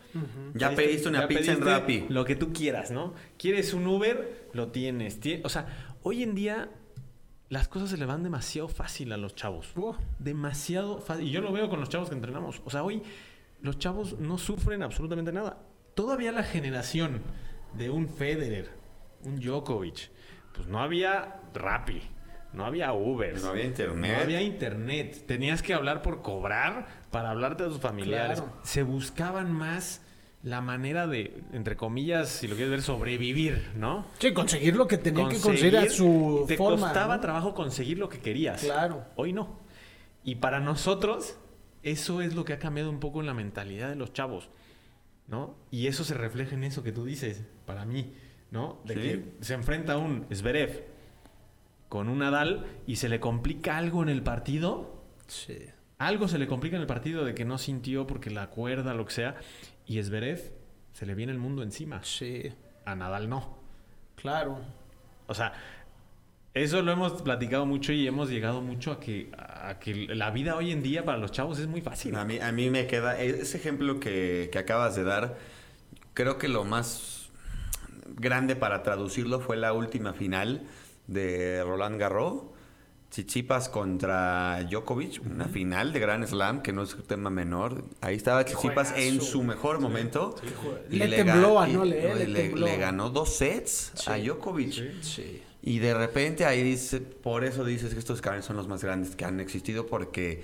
Ya pediste una ya pizza en pediste Rappi. Lo que tú quieras, ¿no? ¿Quieres un Uber? Lo tienes. Tie- O sea, hoy en día las cosas se le van demasiado fácil a los chavos. Uh. Demasiado fácil. Y yo lo veo con los chavos que entrenamos. O sea, hoy los chavos no sufren absolutamente nada. Todavía la generación de un Federer, un Djokovic, pues no había Rappi, no había Uber. No había internet. No había internet. Tenías que hablar por cobrar para hablarte de tus familiares. Claro. Se buscaban más la manera de, entre comillas, si lo quieres ver, sobrevivir, ¿no? Sí, conseguir lo que tenía que conseguir a su te forma. costaba ¿no? trabajo conseguir lo que querías. Claro. Hoy no. Y para nosotros, eso es lo que ha cambiado un poco en la mentalidad de los chavos, ¿no? Y eso se refleja en eso que tú dices, para mí, ¿no? De Sí. que se enfrenta un Zverev con un Nadal y se le complica algo en el partido. Sí. Algo se le complica en el partido de que no sintió porque la cuerda, lo que sea. Y Zverev se le viene el mundo encima. Sí, A Nadal no. claro. O sea, eso lo hemos platicado mucho y hemos llegado mucho a que, a que la vida hoy en día para los chavos es muy fácil. A mí, a mí me queda ese ejemplo que, que acabas de dar. Creo que lo más grande para traducirlo fue la última final de Roland Garros. Chichipas contra Djokovic, una final de Grand Slam, que no es un tema menor. Ahí estaba Chichipas en su mejor momento. Le ga- tembló a y- Nole, eh, le le, le ganó dos sets a. Djokovic. Y de repente ahí dice, por eso dices que estos cabrones son los más grandes que han existido, porque,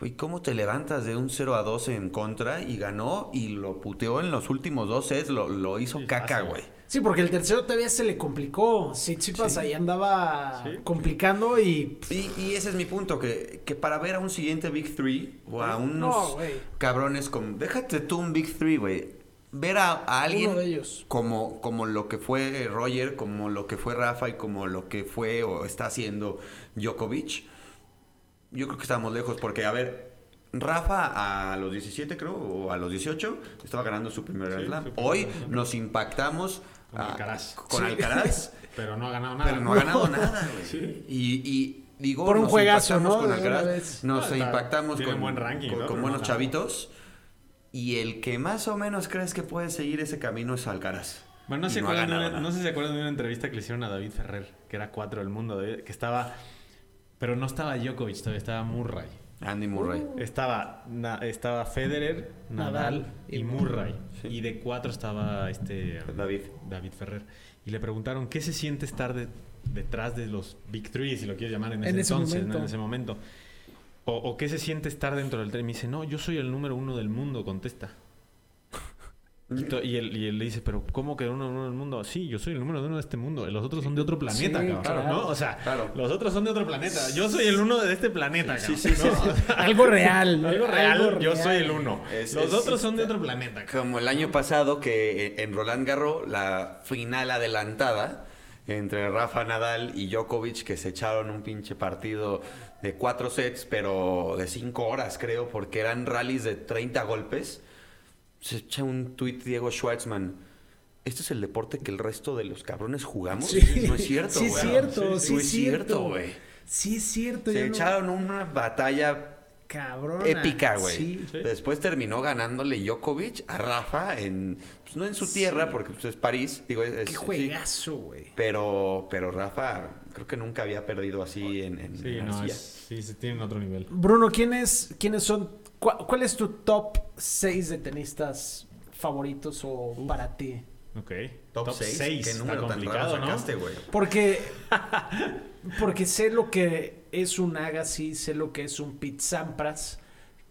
güey, ¿cómo te levantas de un 0 a 12 en contra y ganó y lo puteó en los últimos dos sets, lo, lo hizo caca, güey? Sí, porque el tercero todavía se le complicó. Tsitsipas ahí andaba Sí. complicando y... Y, y ese es mi punto, que, que para ver a un siguiente Big Three o a unos No, güey. cabrones como... Déjate tú un Big Three, güey. Ver a, a alguien Uno de ellos. como, como lo que fue Roger, como lo que fue Rafa y como lo que fue o está haciendo Djokovic, yo creo que estamos lejos porque, a ver, Rafa a los 17 creo, o a los 18, estaba ganando su primer Grand Sí, Slam. Hoy nos impactamos Con a- Alcaraz. con Sí. Alcaraz, Pero no ha ganado nada. pero no ha ganado nada, güey. Sí. Y, y digo, Por un nos juegazo, impactamos ¿no? Con Alcaraz, nos No, impactamos con, buen ranking, con, ¿no? con Pero buenos no, chavitos. Y el que más o menos crees que puede seguir ese camino es Alcaraz. Bueno, no, acuerdan ganado no sé si se acuerdan de una entrevista que le hicieron a David Ferrer, que era cuatro del mundo, que estaba... Pero no estaba Djokovic, todavía estaba Murray. Andy Murray. Estaba, na- estaba Federer, Nadal, Nadal y Murray. Sí. Y de cuatro estaba este David. David Ferrer. Y le preguntaron qué se siente estar de- detrás de los Big Three, si lo quieres llamar en ese, En ese entonces, en ese momento. O, o qué se siente estar dentro del tren. Y me dice, no, yo soy el número uno del mundo, contesta. Y, él, y él le dice, pero ¿cómo que el número uno del mundo? Sí, yo soy el número uno de este mundo. Los otros son de otro planeta, Sí, cabrón, claro. ¿no? O sea, Claro. los otros son de otro planeta. Yo soy el uno de este planeta, Sí, cabrón, sí, sí, ¿no? sí. O sea, Algo real. algo real, algo yo real. soy el uno. Es- Los es- otros son de otro planeta. cabrón. Como el año pasado que en Roland Garros, la final adelantada entre Rafa Nadal y Djokovic, que se echaron un pinche partido de cuatro sets, pero de cinco horas, creo, porque eran rallies de 30 golpes. Se echa un tuit Diego Schwartzman. ¿Este es el deporte que el resto de los cabrones jugamos? No es cierto, Sí, güey. es cierto, sí, no es es cierto, güey. Sí, es cierto. Se no- echaron una batalla Cabrona. épica, güey. Sí. Sí. Después terminó ganándole Djokovic a Rafa en pues, no en su tierra porque pues, es París, digo, es, Qué sí, juegazo, güey. pero pero Rafa creo que nunca había perdido así en, en Sí, en no, es- sí, sí, tienen otro nivel. Bruno, ¿quiénes, ¿quiénes son? ¿Cuál es tu top 6 de tenistas favoritos o para ti? Ok. Top 6, seis. qué Está número tan complicado, raro ¿no? sacaste, güey. Porque, porque sé lo que es un Agassi, sé lo que es un Pete Sampras,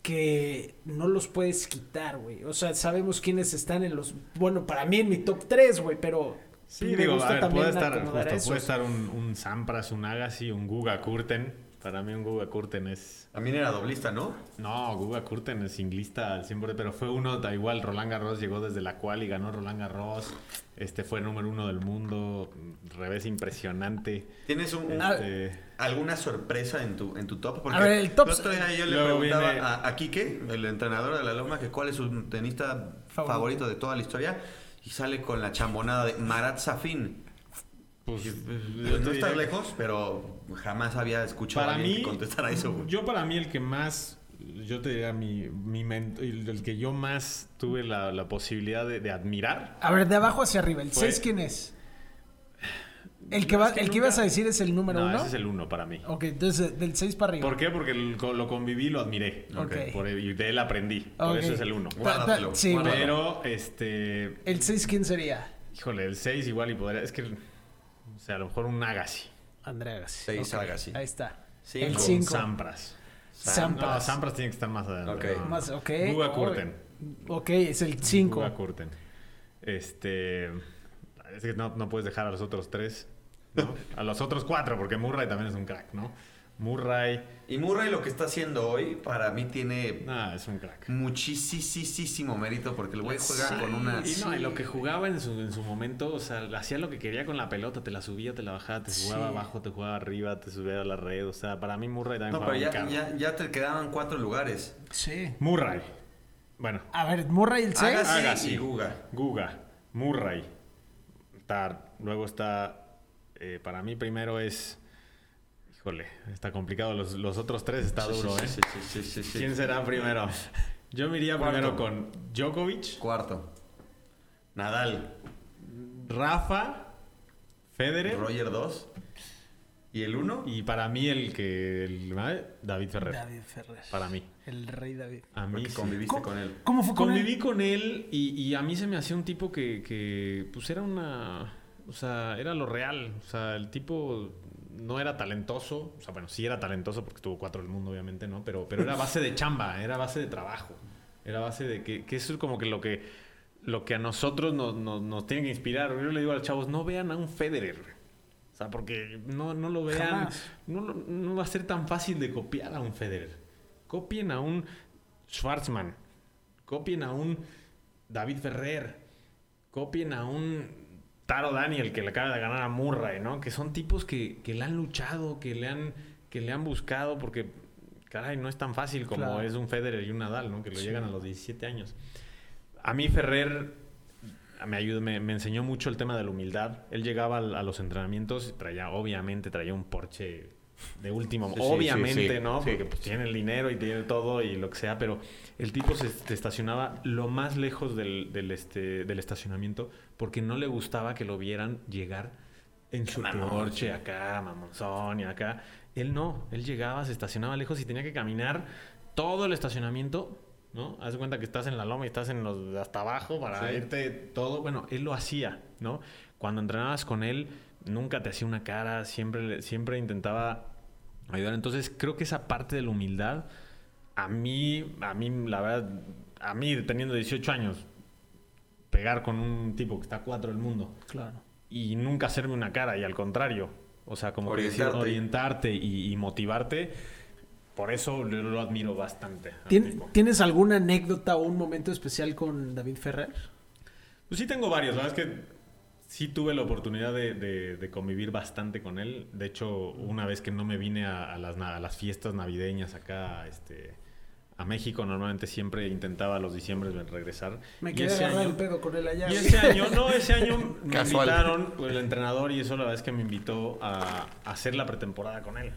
que no los puedes quitar, güey. O sea, sabemos quiénes están en los... Bueno, para mí en mi top 3, güey, pero Sí, me digo, gusta a ver, también puede estar, justo, puede estar un, un Sampras, un Agassi, un Guga Kurten. Para mí un Guga Kurten es... También era doblista, ¿no? No, Guga Kurten es singlista al 100%, pero fue uno, da igual, Roland Garros llegó desde la cual y ganó Roland Garros. Este fue número uno del mundo, revés impresionante. ¿Tienes un, Este, alguna sorpresa en tu en tu top? Porque A ver, el top- otro día yo le Luego preguntaba viene- a, a Quique, el entrenador de la Loma, que cuál es su tenista Favorito. favorito. de toda la historia y sale con la chambonada de Marat Safin. pues, yo No estás lejos, pero jamás había escuchado para a alguien mí, que contestara eso. güey. yo para mí el que más, yo te diría mi, mi el, el que yo más tuve la, la posibilidad de, de admirar. A ver, de abajo hacia arriba, ¿el Fue- 6 quién es? El que, No, va, es que el que ibas a decir es el número No, uno. ese es el uno para mí. Ok, entonces del 6 para arriba. ¿Por qué? Porque co- lo conviví, lo admiré. Ok. Por- y de él aprendí. Por eso es el uno. Ta- ta- Guárdatelo, sí. Pero, este. ¿El 6 quién sería? Híjole, el 6 igual y podría. Es que. O sea, a lo mejor un Agassi. André Agassi. Seis Ok, Agassi. Ahí está. Cinco. El Con 5. Sampras. Sampras. No, Sampras tiene que estar más adelante. Ok. no. Más, ok. Guga Oh, Kurten. Ok, es el 5. Guga Kurten. Este. Es que no, no puedes dejar a los otros tres. ¿no? A los otros cuatro, porque Murray también es un crack, ¿no? Murray. Y Murray lo que está haciendo hoy, para mí tiene Nah, es un crack. muchísimo mérito porque el güey juega Sí. con una... Y no, y lo que jugaba en su, en su momento, o sea, hacía lo que quería con la pelota, te la subía, te la bajaba, te jugaba Sí. abajo, te jugaba arriba, te subía a la red, o sea, para mí Murray también No, pero ya, caro. ya, ya te quedaban cuatro lugares. Sí. Murray. Bueno, A ver, Murray el 6. Agassi, Agassi. y Guga. Guga, Murray. Está, luego está, eh, para mí primero es, híjole, está complicado, los, los otros tres está Sí, duro, sí, ¿eh? sí, sí, sí, sí, sí. ¿Quién será primero? Yo me iría Cuarto. primero con Djokovic, Cuarto. Nadal. Rafa, Federer Roger 2. ¿Y el 1? y para mí el que, el, David Ferrer. David Ferrer. Para mí. El rey David. A mí Porque sí. conviviste ¿Cómo, con él. ¿Cómo fue con Conviví él? con él y, y a mí se me hacía un tipo que, que, pues era una... O sea, era lo real. O sea, el tipo no era talentoso. O sea, bueno, sí era talentoso porque estuvo cuatro del mundo, obviamente, ¿no? Pero, pero era base de chamba, era base de trabajo. Era base de que, que eso es como que lo que, lo que a nosotros nos, nos, nos tiene que inspirar. Yo le digo a los chavos, no vean a un Federer. O sea, porque no, no lo vean. No, no va a ser tan fácil de copiar a un Federer. Copien a un Schwarzman. Copien a un David Ferrer. Copien a un Taro Daniel que le acaba de ganar a Murray, ¿no? Que son tipos que, que le han luchado, que le han, que le han buscado, porque, caray, no es tan fácil como Claro. es un Federer y un Nadal, ¿no? Que lo Sí. llegan a los 17 años. A mí Ferrer me ayudó, me, me enseñó mucho el tema de la humildad. Él llegaba al- a, los entrenamientos y traía, obviamente, traía un Porsche de último. Sí, obviamente, sí, sí. ¿no? Porque pues, tiene el dinero y tiene todo y lo que sea, pero el tipo se se estacionaba lo más lejos del, del, este, del estacionamiento porque no le gustaba que lo vieran llegar en su mamón, Porsche acá, mamonzón y acá. Él no, él llegaba, se estacionaba lejos y tenía que caminar todo el estacionamiento, ¿no? Haz de cuenta que estás en la loma y estás en los hasta abajo para irte todo. Bueno, él lo hacía, ¿no? Cuando entrenabas con él, nunca te hacía una cara, siempre, siempre intentaba ayudar. Entonces, creo que esa parte de la humildad, a mí, a mí, la verdad, a mí teniendo 18 años, pegar con un tipo que está a cuatro del mundo Claro. y nunca hacerme una cara y al contrario, o sea, como que Orientarte. orientarte y, y motivarte, por eso lo, lo admiro bastante. al ¿Tien- tipo. ¿Tienes alguna anécdota o un momento especial con David Ferrer? Pues sí tengo varios, la verdad es que sí tuve la oportunidad de, de- de convivir bastante con él. De hecho, una vez que no me vine a, a las, na- a las fiestas navideñas acá este, a México, normalmente siempre intentaba a los diciembres regresar. Me Y quedé ese agarrar año- el pedo con él allá. y ese año, no, ese año me Casual. invitaron, el entrenador, y eso la verdad es que me invitó a, a hacer la pretemporada con él.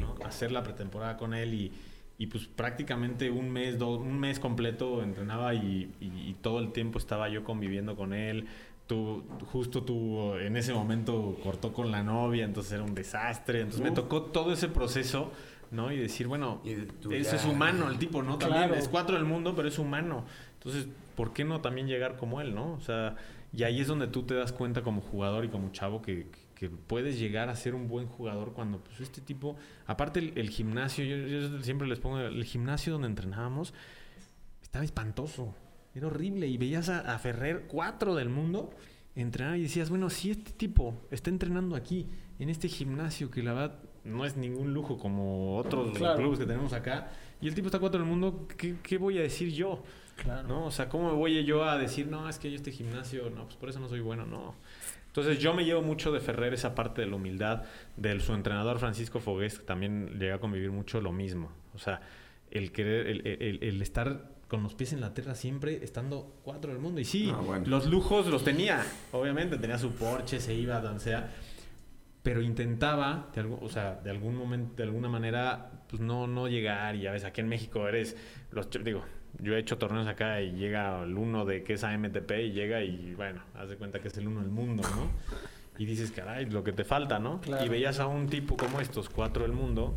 ¿no? A hacer la pretemporada con él y, y pues prácticamente un mes, dos, un mes completo entrenaba y, y- y todo el tiempo estaba yo conviviendo con él. Tú, justo tú en ese momento cortó con la novia, entonces era un desastre. Entonces me tocó todo ese proceso, ¿no? Y decir, bueno, Y tú eso ya- es humano, el tipo, ¿no? También Claro. es cuatro del mundo, pero es humano. Entonces, ¿por qué no también llegar como él, no? O sea, y ahí es donde tú te das cuenta como jugador y como chavo que, que puedes llegar a ser un buen jugador cuando, pues, este tipo, aparte el, el gimnasio, yo, yo siempre les pongo, el gimnasio donde entrenábamos estaba espantoso, era horrible y veías a, a Ferrer, cuatro del mundo, entrenar y decías, bueno, si este tipo está entrenando aquí, en este gimnasio, que la verdad no es ningún lujo como otros Claro. clubes que tenemos acá, y el tipo está cuatro del mundo, ¿qué, qué voy a decir yo? Claro. ¿No? O sea, ¿cómo me voy yo a decir, no, es que yo este gimnasio, no, pues por eso no soy bueno, no. Entonces yo me llevo mucho de Ferrer esa parte de la humildad, de su entrenador Francisco Fogués, que también llega a convivir mucho lo mismo. O sea, el querer, el, el- el estar con los pies en la tierra siempre estando cuatro del mundo. Y sí, Ah, bueno. los lujos los tenía, obviamente, tenía su Porsche, se iba a donde sea, pero intentaba, de algo, o sea, de algún momento, de alguna manera, pues no, no llegar. Y ya ves, aquí en México eres, los, digo, yo he hecho torneos acá y llega el uno de que es AMTP y llega y bueno, haz de cuenta que es el uno del mundo, ¿no? Y dices, caray, lo que te falta, ¿no? Claro. Y veías a un tipo como estos, cuatro del mundo,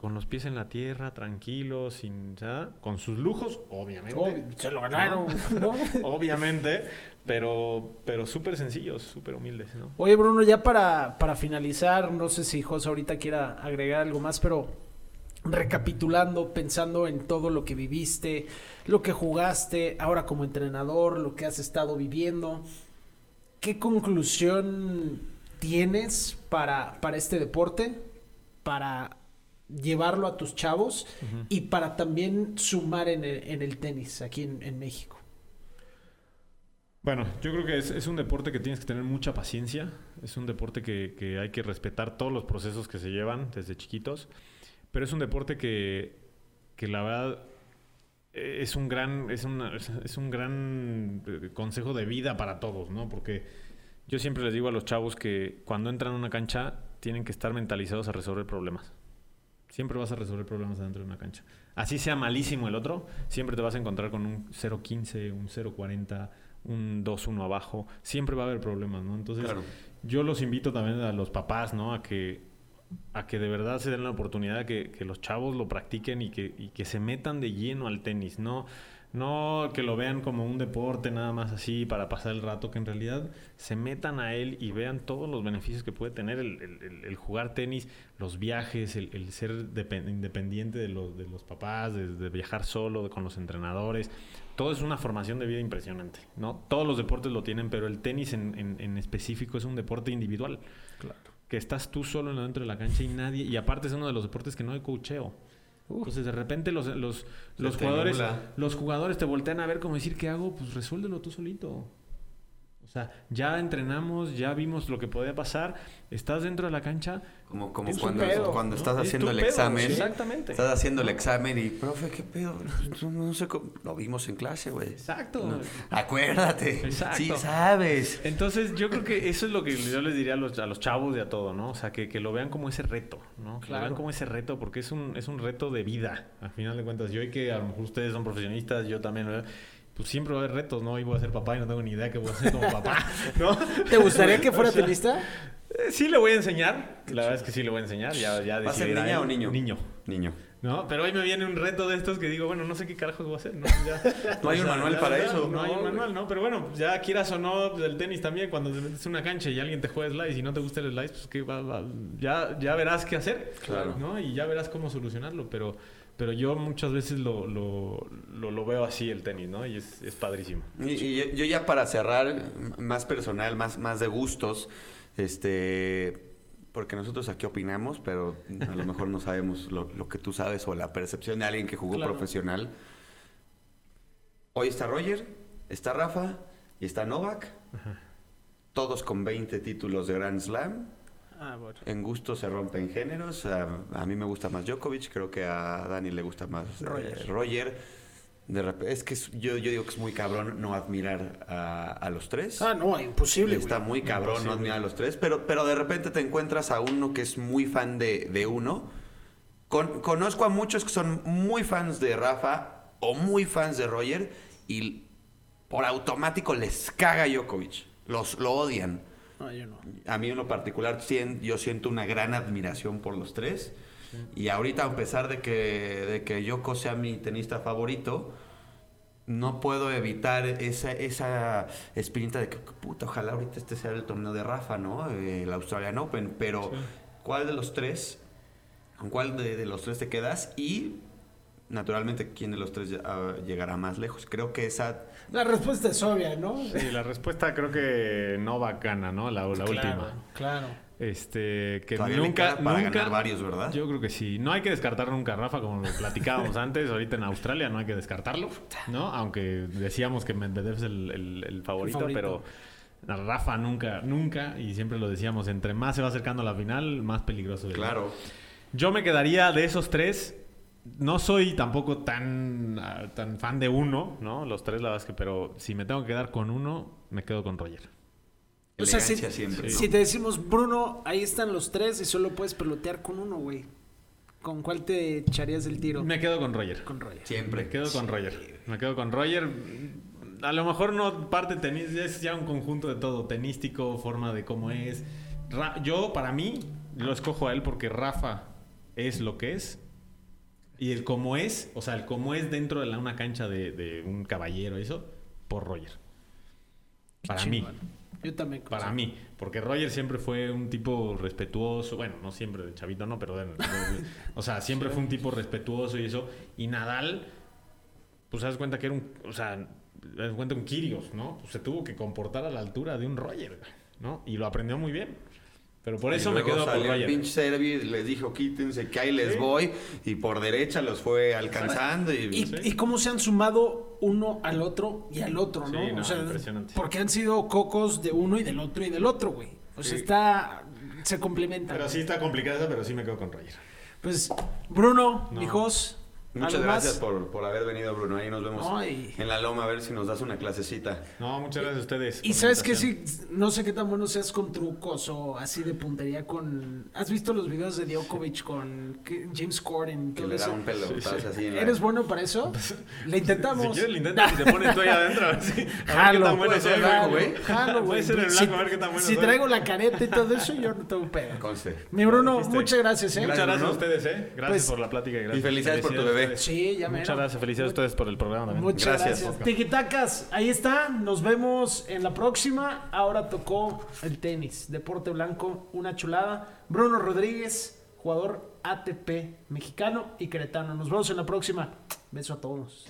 con los pies en la tierra, tranquilos, sin nada, con sus lujos, obviamente. Se lo ganaron, ¿no? Obviamente, pero, pero súper sencillos, súper humildes, ¿no? Oye, Bruno, ya para, para finalizar, no sé si José ahorita quiera agregar algo más, pero recapitulando, pensando en todo lo que viviste, lo que jugaste, ahora como entrenador, lo que has estado viviendo, ¿qué conclusión tienes para, para este deporte? Para llevarlo a tus chavos y para también sumar en el, en el tenis aquí en, en México. Bueno, yo creo que es, es un deporte que tienes que tener mucha paciencia. Es un deporte que, que hay que respetar todos los procesos que se llevan desde chiquitos. Pero es un deporte que, que la verdad eh, es un gran, es, una- es un gran eh, consejo de vida para todos, ¿no? Porque yo siempre les digo a los chavos que cuando entran a una cancha tienen que estar mentalizados a resolver problemas. Siempre vas a resolver problemas dentro de una cancha. Así sea malísimo el otro, siempre te vas a encontrar con un 0.15, un 0.40, un 2-1 abajo. Siempre va a haber problemas, ¿no? Entonces, Claro. yo los invito también a los papás, ¿no? A que, a que de verdad se den la oportunidad que, que los chavos lo practiquen y que, y que se metan de lleno al tenis, ¿no? No que lo vean como un deporte nada más así para pasar el rato, que en realidad se metan a él y vean todos los beneficios que puede tener el, el- el- jugar tenis, los viajes, el, el ser depen- independiente de los, de los papás, de, de viajar solo de- con los entrenadores. Todo es una formación de vida impresionante, ¿no? Todos los deportes lo tienen, pero el tenis en, en- en específico es un deporte individual. Que estás tú solo dentro de la cancha y nadie... Y aparte es uno de los deportes que no hay Entonces de repente los, los, los jugadores los jugadores te voltean a ver como decir, ¿qué hago? Pues resuélvelo tú solito. O sea, ya entrenamos, ya vimos lo que podía pasar, estás dentro de la cancha. Como, como cuando, pedo, cuando ¿no? estás Es haciendo el pedo, examen. sí. Exactamente. Estás haciendo el examen y, profe, ¿qué pedo? No, no sé cómo. Lo vimos en clase, güey. Exacto. No, acuérdate. Exacto. Sí, sabes. Entonces yo creo que eso es lo que yo les diría a los, a los chavos de a todo, ¿no? O sea, que, que lo vean como ese reto, ¿no? Que Claro. lo vean como ese reto porque es un, es un reto de vida, al final de cuentas. Yo y que a lo mejor ustedes son profesionistas, yo también, ¿verdad? Pues siempre va a haber retos, ¿no? Y voy a ser papá y no tengo ni idea qué voy a hacer como papá, ¿no? ¿Te gustaría que fuera O sea, tenista? eh, Sí le voy a enseñar, la verdad es que sí le voy a enseñar, ya, ya ¿Va a ser niña él. o niño? Niño. Niño. ¿No? Pero hoy me viene un reto de estos que digo, bueno, no sé qué carajos voy a hacer, ¿no? Ya- No hay un manual para eso. No, hay un manual, ¿no? Pero bueno, ya quieras o no, pues, el tenis también, cuando te metes en una cancha y alguien te juega slice y no te gusta el slice, pues que va, va- ya, ya verás qué hacer, Claro. ¿no? Y ya verás cómo solucionarlo, pero, pero yo muchas veces lo, lo, lo, lo veo así el tenis, ¿no? Y es, es padrísimo. Y, y yo- yo ya para cerrar, más personal, más, más de gustos, este, porque nosotros aquí opinamos, pero a lo mejor no sabemos lo, lo que tú sabes o la percepción de alguien que jugó Claro. profesional. Hoy está Roger, está Rafa y está Novak. todos con 20 títulos de Grand Slam. Ah, bueno. En gusto se rompen géneros. A, a mí me gusta más Djokovic, creo que a Dani le gusta más eh, Roger. De es que es- yo, yo digo que es muy cabrón no admirar a, a los tres. Ah, no, imposible, Está güey. muy cabrón no admirar a los tres, pero, pero de repente te encuentras a uno que es muy fan de, de uno. Con- conozco a muchos que son muy fans de Rafa o muy fans de Roger y por automático les caga Djokovic. Los, lo odian. No, yo no. A mí en lo particular yo siento una gran admiración por los tres. Y ahorita, a pesar de que, de que Yoko sea mi tenista favorito, no puedo evitar esa, esa espinita de que, puta, ojalá ahorita este sea el torneo de Rafa, ¿no? Eh, El Australian Open. Pero, ¿cuál de los tres? ¿Con cuál de, de los tres te quedas? Y, naturalmente, ¿quién de los tres ah, llegará más lejos? Creo que esa La respuesta es obvia, ¿no? Sí, la respuesta creo que Novak gana, ¿no? La, la Claro, última. Claro. Este, que todavía le nunca, queda para nunca- ganar varios, ¿verdad? Yo creo que sí. No hay que descartar nunca a Rafa, como lo platicábamos antes. Ahorita en Australia no hay que descartarlo, ¿no? Aunque decíamos que Medvedev es el, el- el favorito, favorito. pero a Rafa nunca, nunca, y siempre lo decíamos, entre más se va acercando a la final, más peligroso es. Claro. Yo me quedaría de esos tres. No soy tampoco tan, ah, tan fan de uno, ¿no? Los tres, la verdad es que, pero si me tengo que quedar con uno, me quedo con Roger. O sea, si, siempre. si te decimos, Bruno, ahí están los tres y solo puedes pelotear con uno, güey. ¿Con cuál te echarías el tiro? Me quedo con Roger. Con Roger. Siempre. Me quedo con Roger. Me quedo con Roger. A lo mejor no parte tenis, es ya un conjunto de todo, tenístico, forma de cómo es. Ra- yo, para mí, lo escojo a él porque Rafa es lo que es. Y el cómo es, o sea, el cómo es dentro de la- una cancha de, de un caballero, eso, por Roger. Para mí. Yo también. Para mí, porque Roger siempre fue un tipo respetuoso, bueno, no siempre, de chavito no, pero de- o sea, siempre fue un tipo respetuoso y eso. Y Nadal, pues das cuenta que era un, o sea, das cuenta un Kirios, ¿no? Pues, se tuvo que comportar a la altura de un Roger, ¿no? Y lo aprendió muy bien. Pero por Y eso me luego quedo por salió el Roger. pinche Servi, les dijo quítense que ahí les Sí. voy y por derecha los fue alcanzando y, Y, Sí. y cómo se han sumado uno al otro y al otro, ¿no? Sí, no, o sea, impresionante. porque han sido cocos de uno y del otro y del otro, güey. O sea, Sí. está. Se complementan. Pero sí está complicada, pero sí me quedo con Roger. Pues, Bruno, No. mijos. Muchas ¿algo gracias por, por haber venido Bruno, ahí nos vemos Ay. en la loma a ver si nos das una clasecita. No, muchas gracias a ustedes. Y sabes que sí, no sé qué tan bueno seas con trucos o así de puntería con... ¿Has visto los videos de Djokovic con James Corden Que le da eso? un pelo así en la- ¿Eres bueno para eso? Le intentamos. Si quieres, lo intentas y te pones tú ahí adentro. A ver, si- a ver qué Jalo, tan bueno pues, soy, jalo, güey. jalo, güey. Puede ser el Si- blanco, a ver qué tan bueno Si soy. traigo la careta y todo eso, yo no tengo pedo. Conste. Mi Bruno, muchas gracias, ¿eh? Muchas gracias a ustedes, ¿eh? Gracias Pues- por la plática y gracias. Y felicidades por tu a bebé. ustedes. Sí, ya Muchas mero. gracias, felicidades a ustedes por el programa también. Muchas Gracias. gracias. Tiquitacas, ahí está. Nos vemos en la próxima. Ahora tocó el tenis. Deporte blanco, una chulada. Bruno Rodríguez, jugador ATP mexicano y queretano. Nos vemos en la próxima. Beso a todos.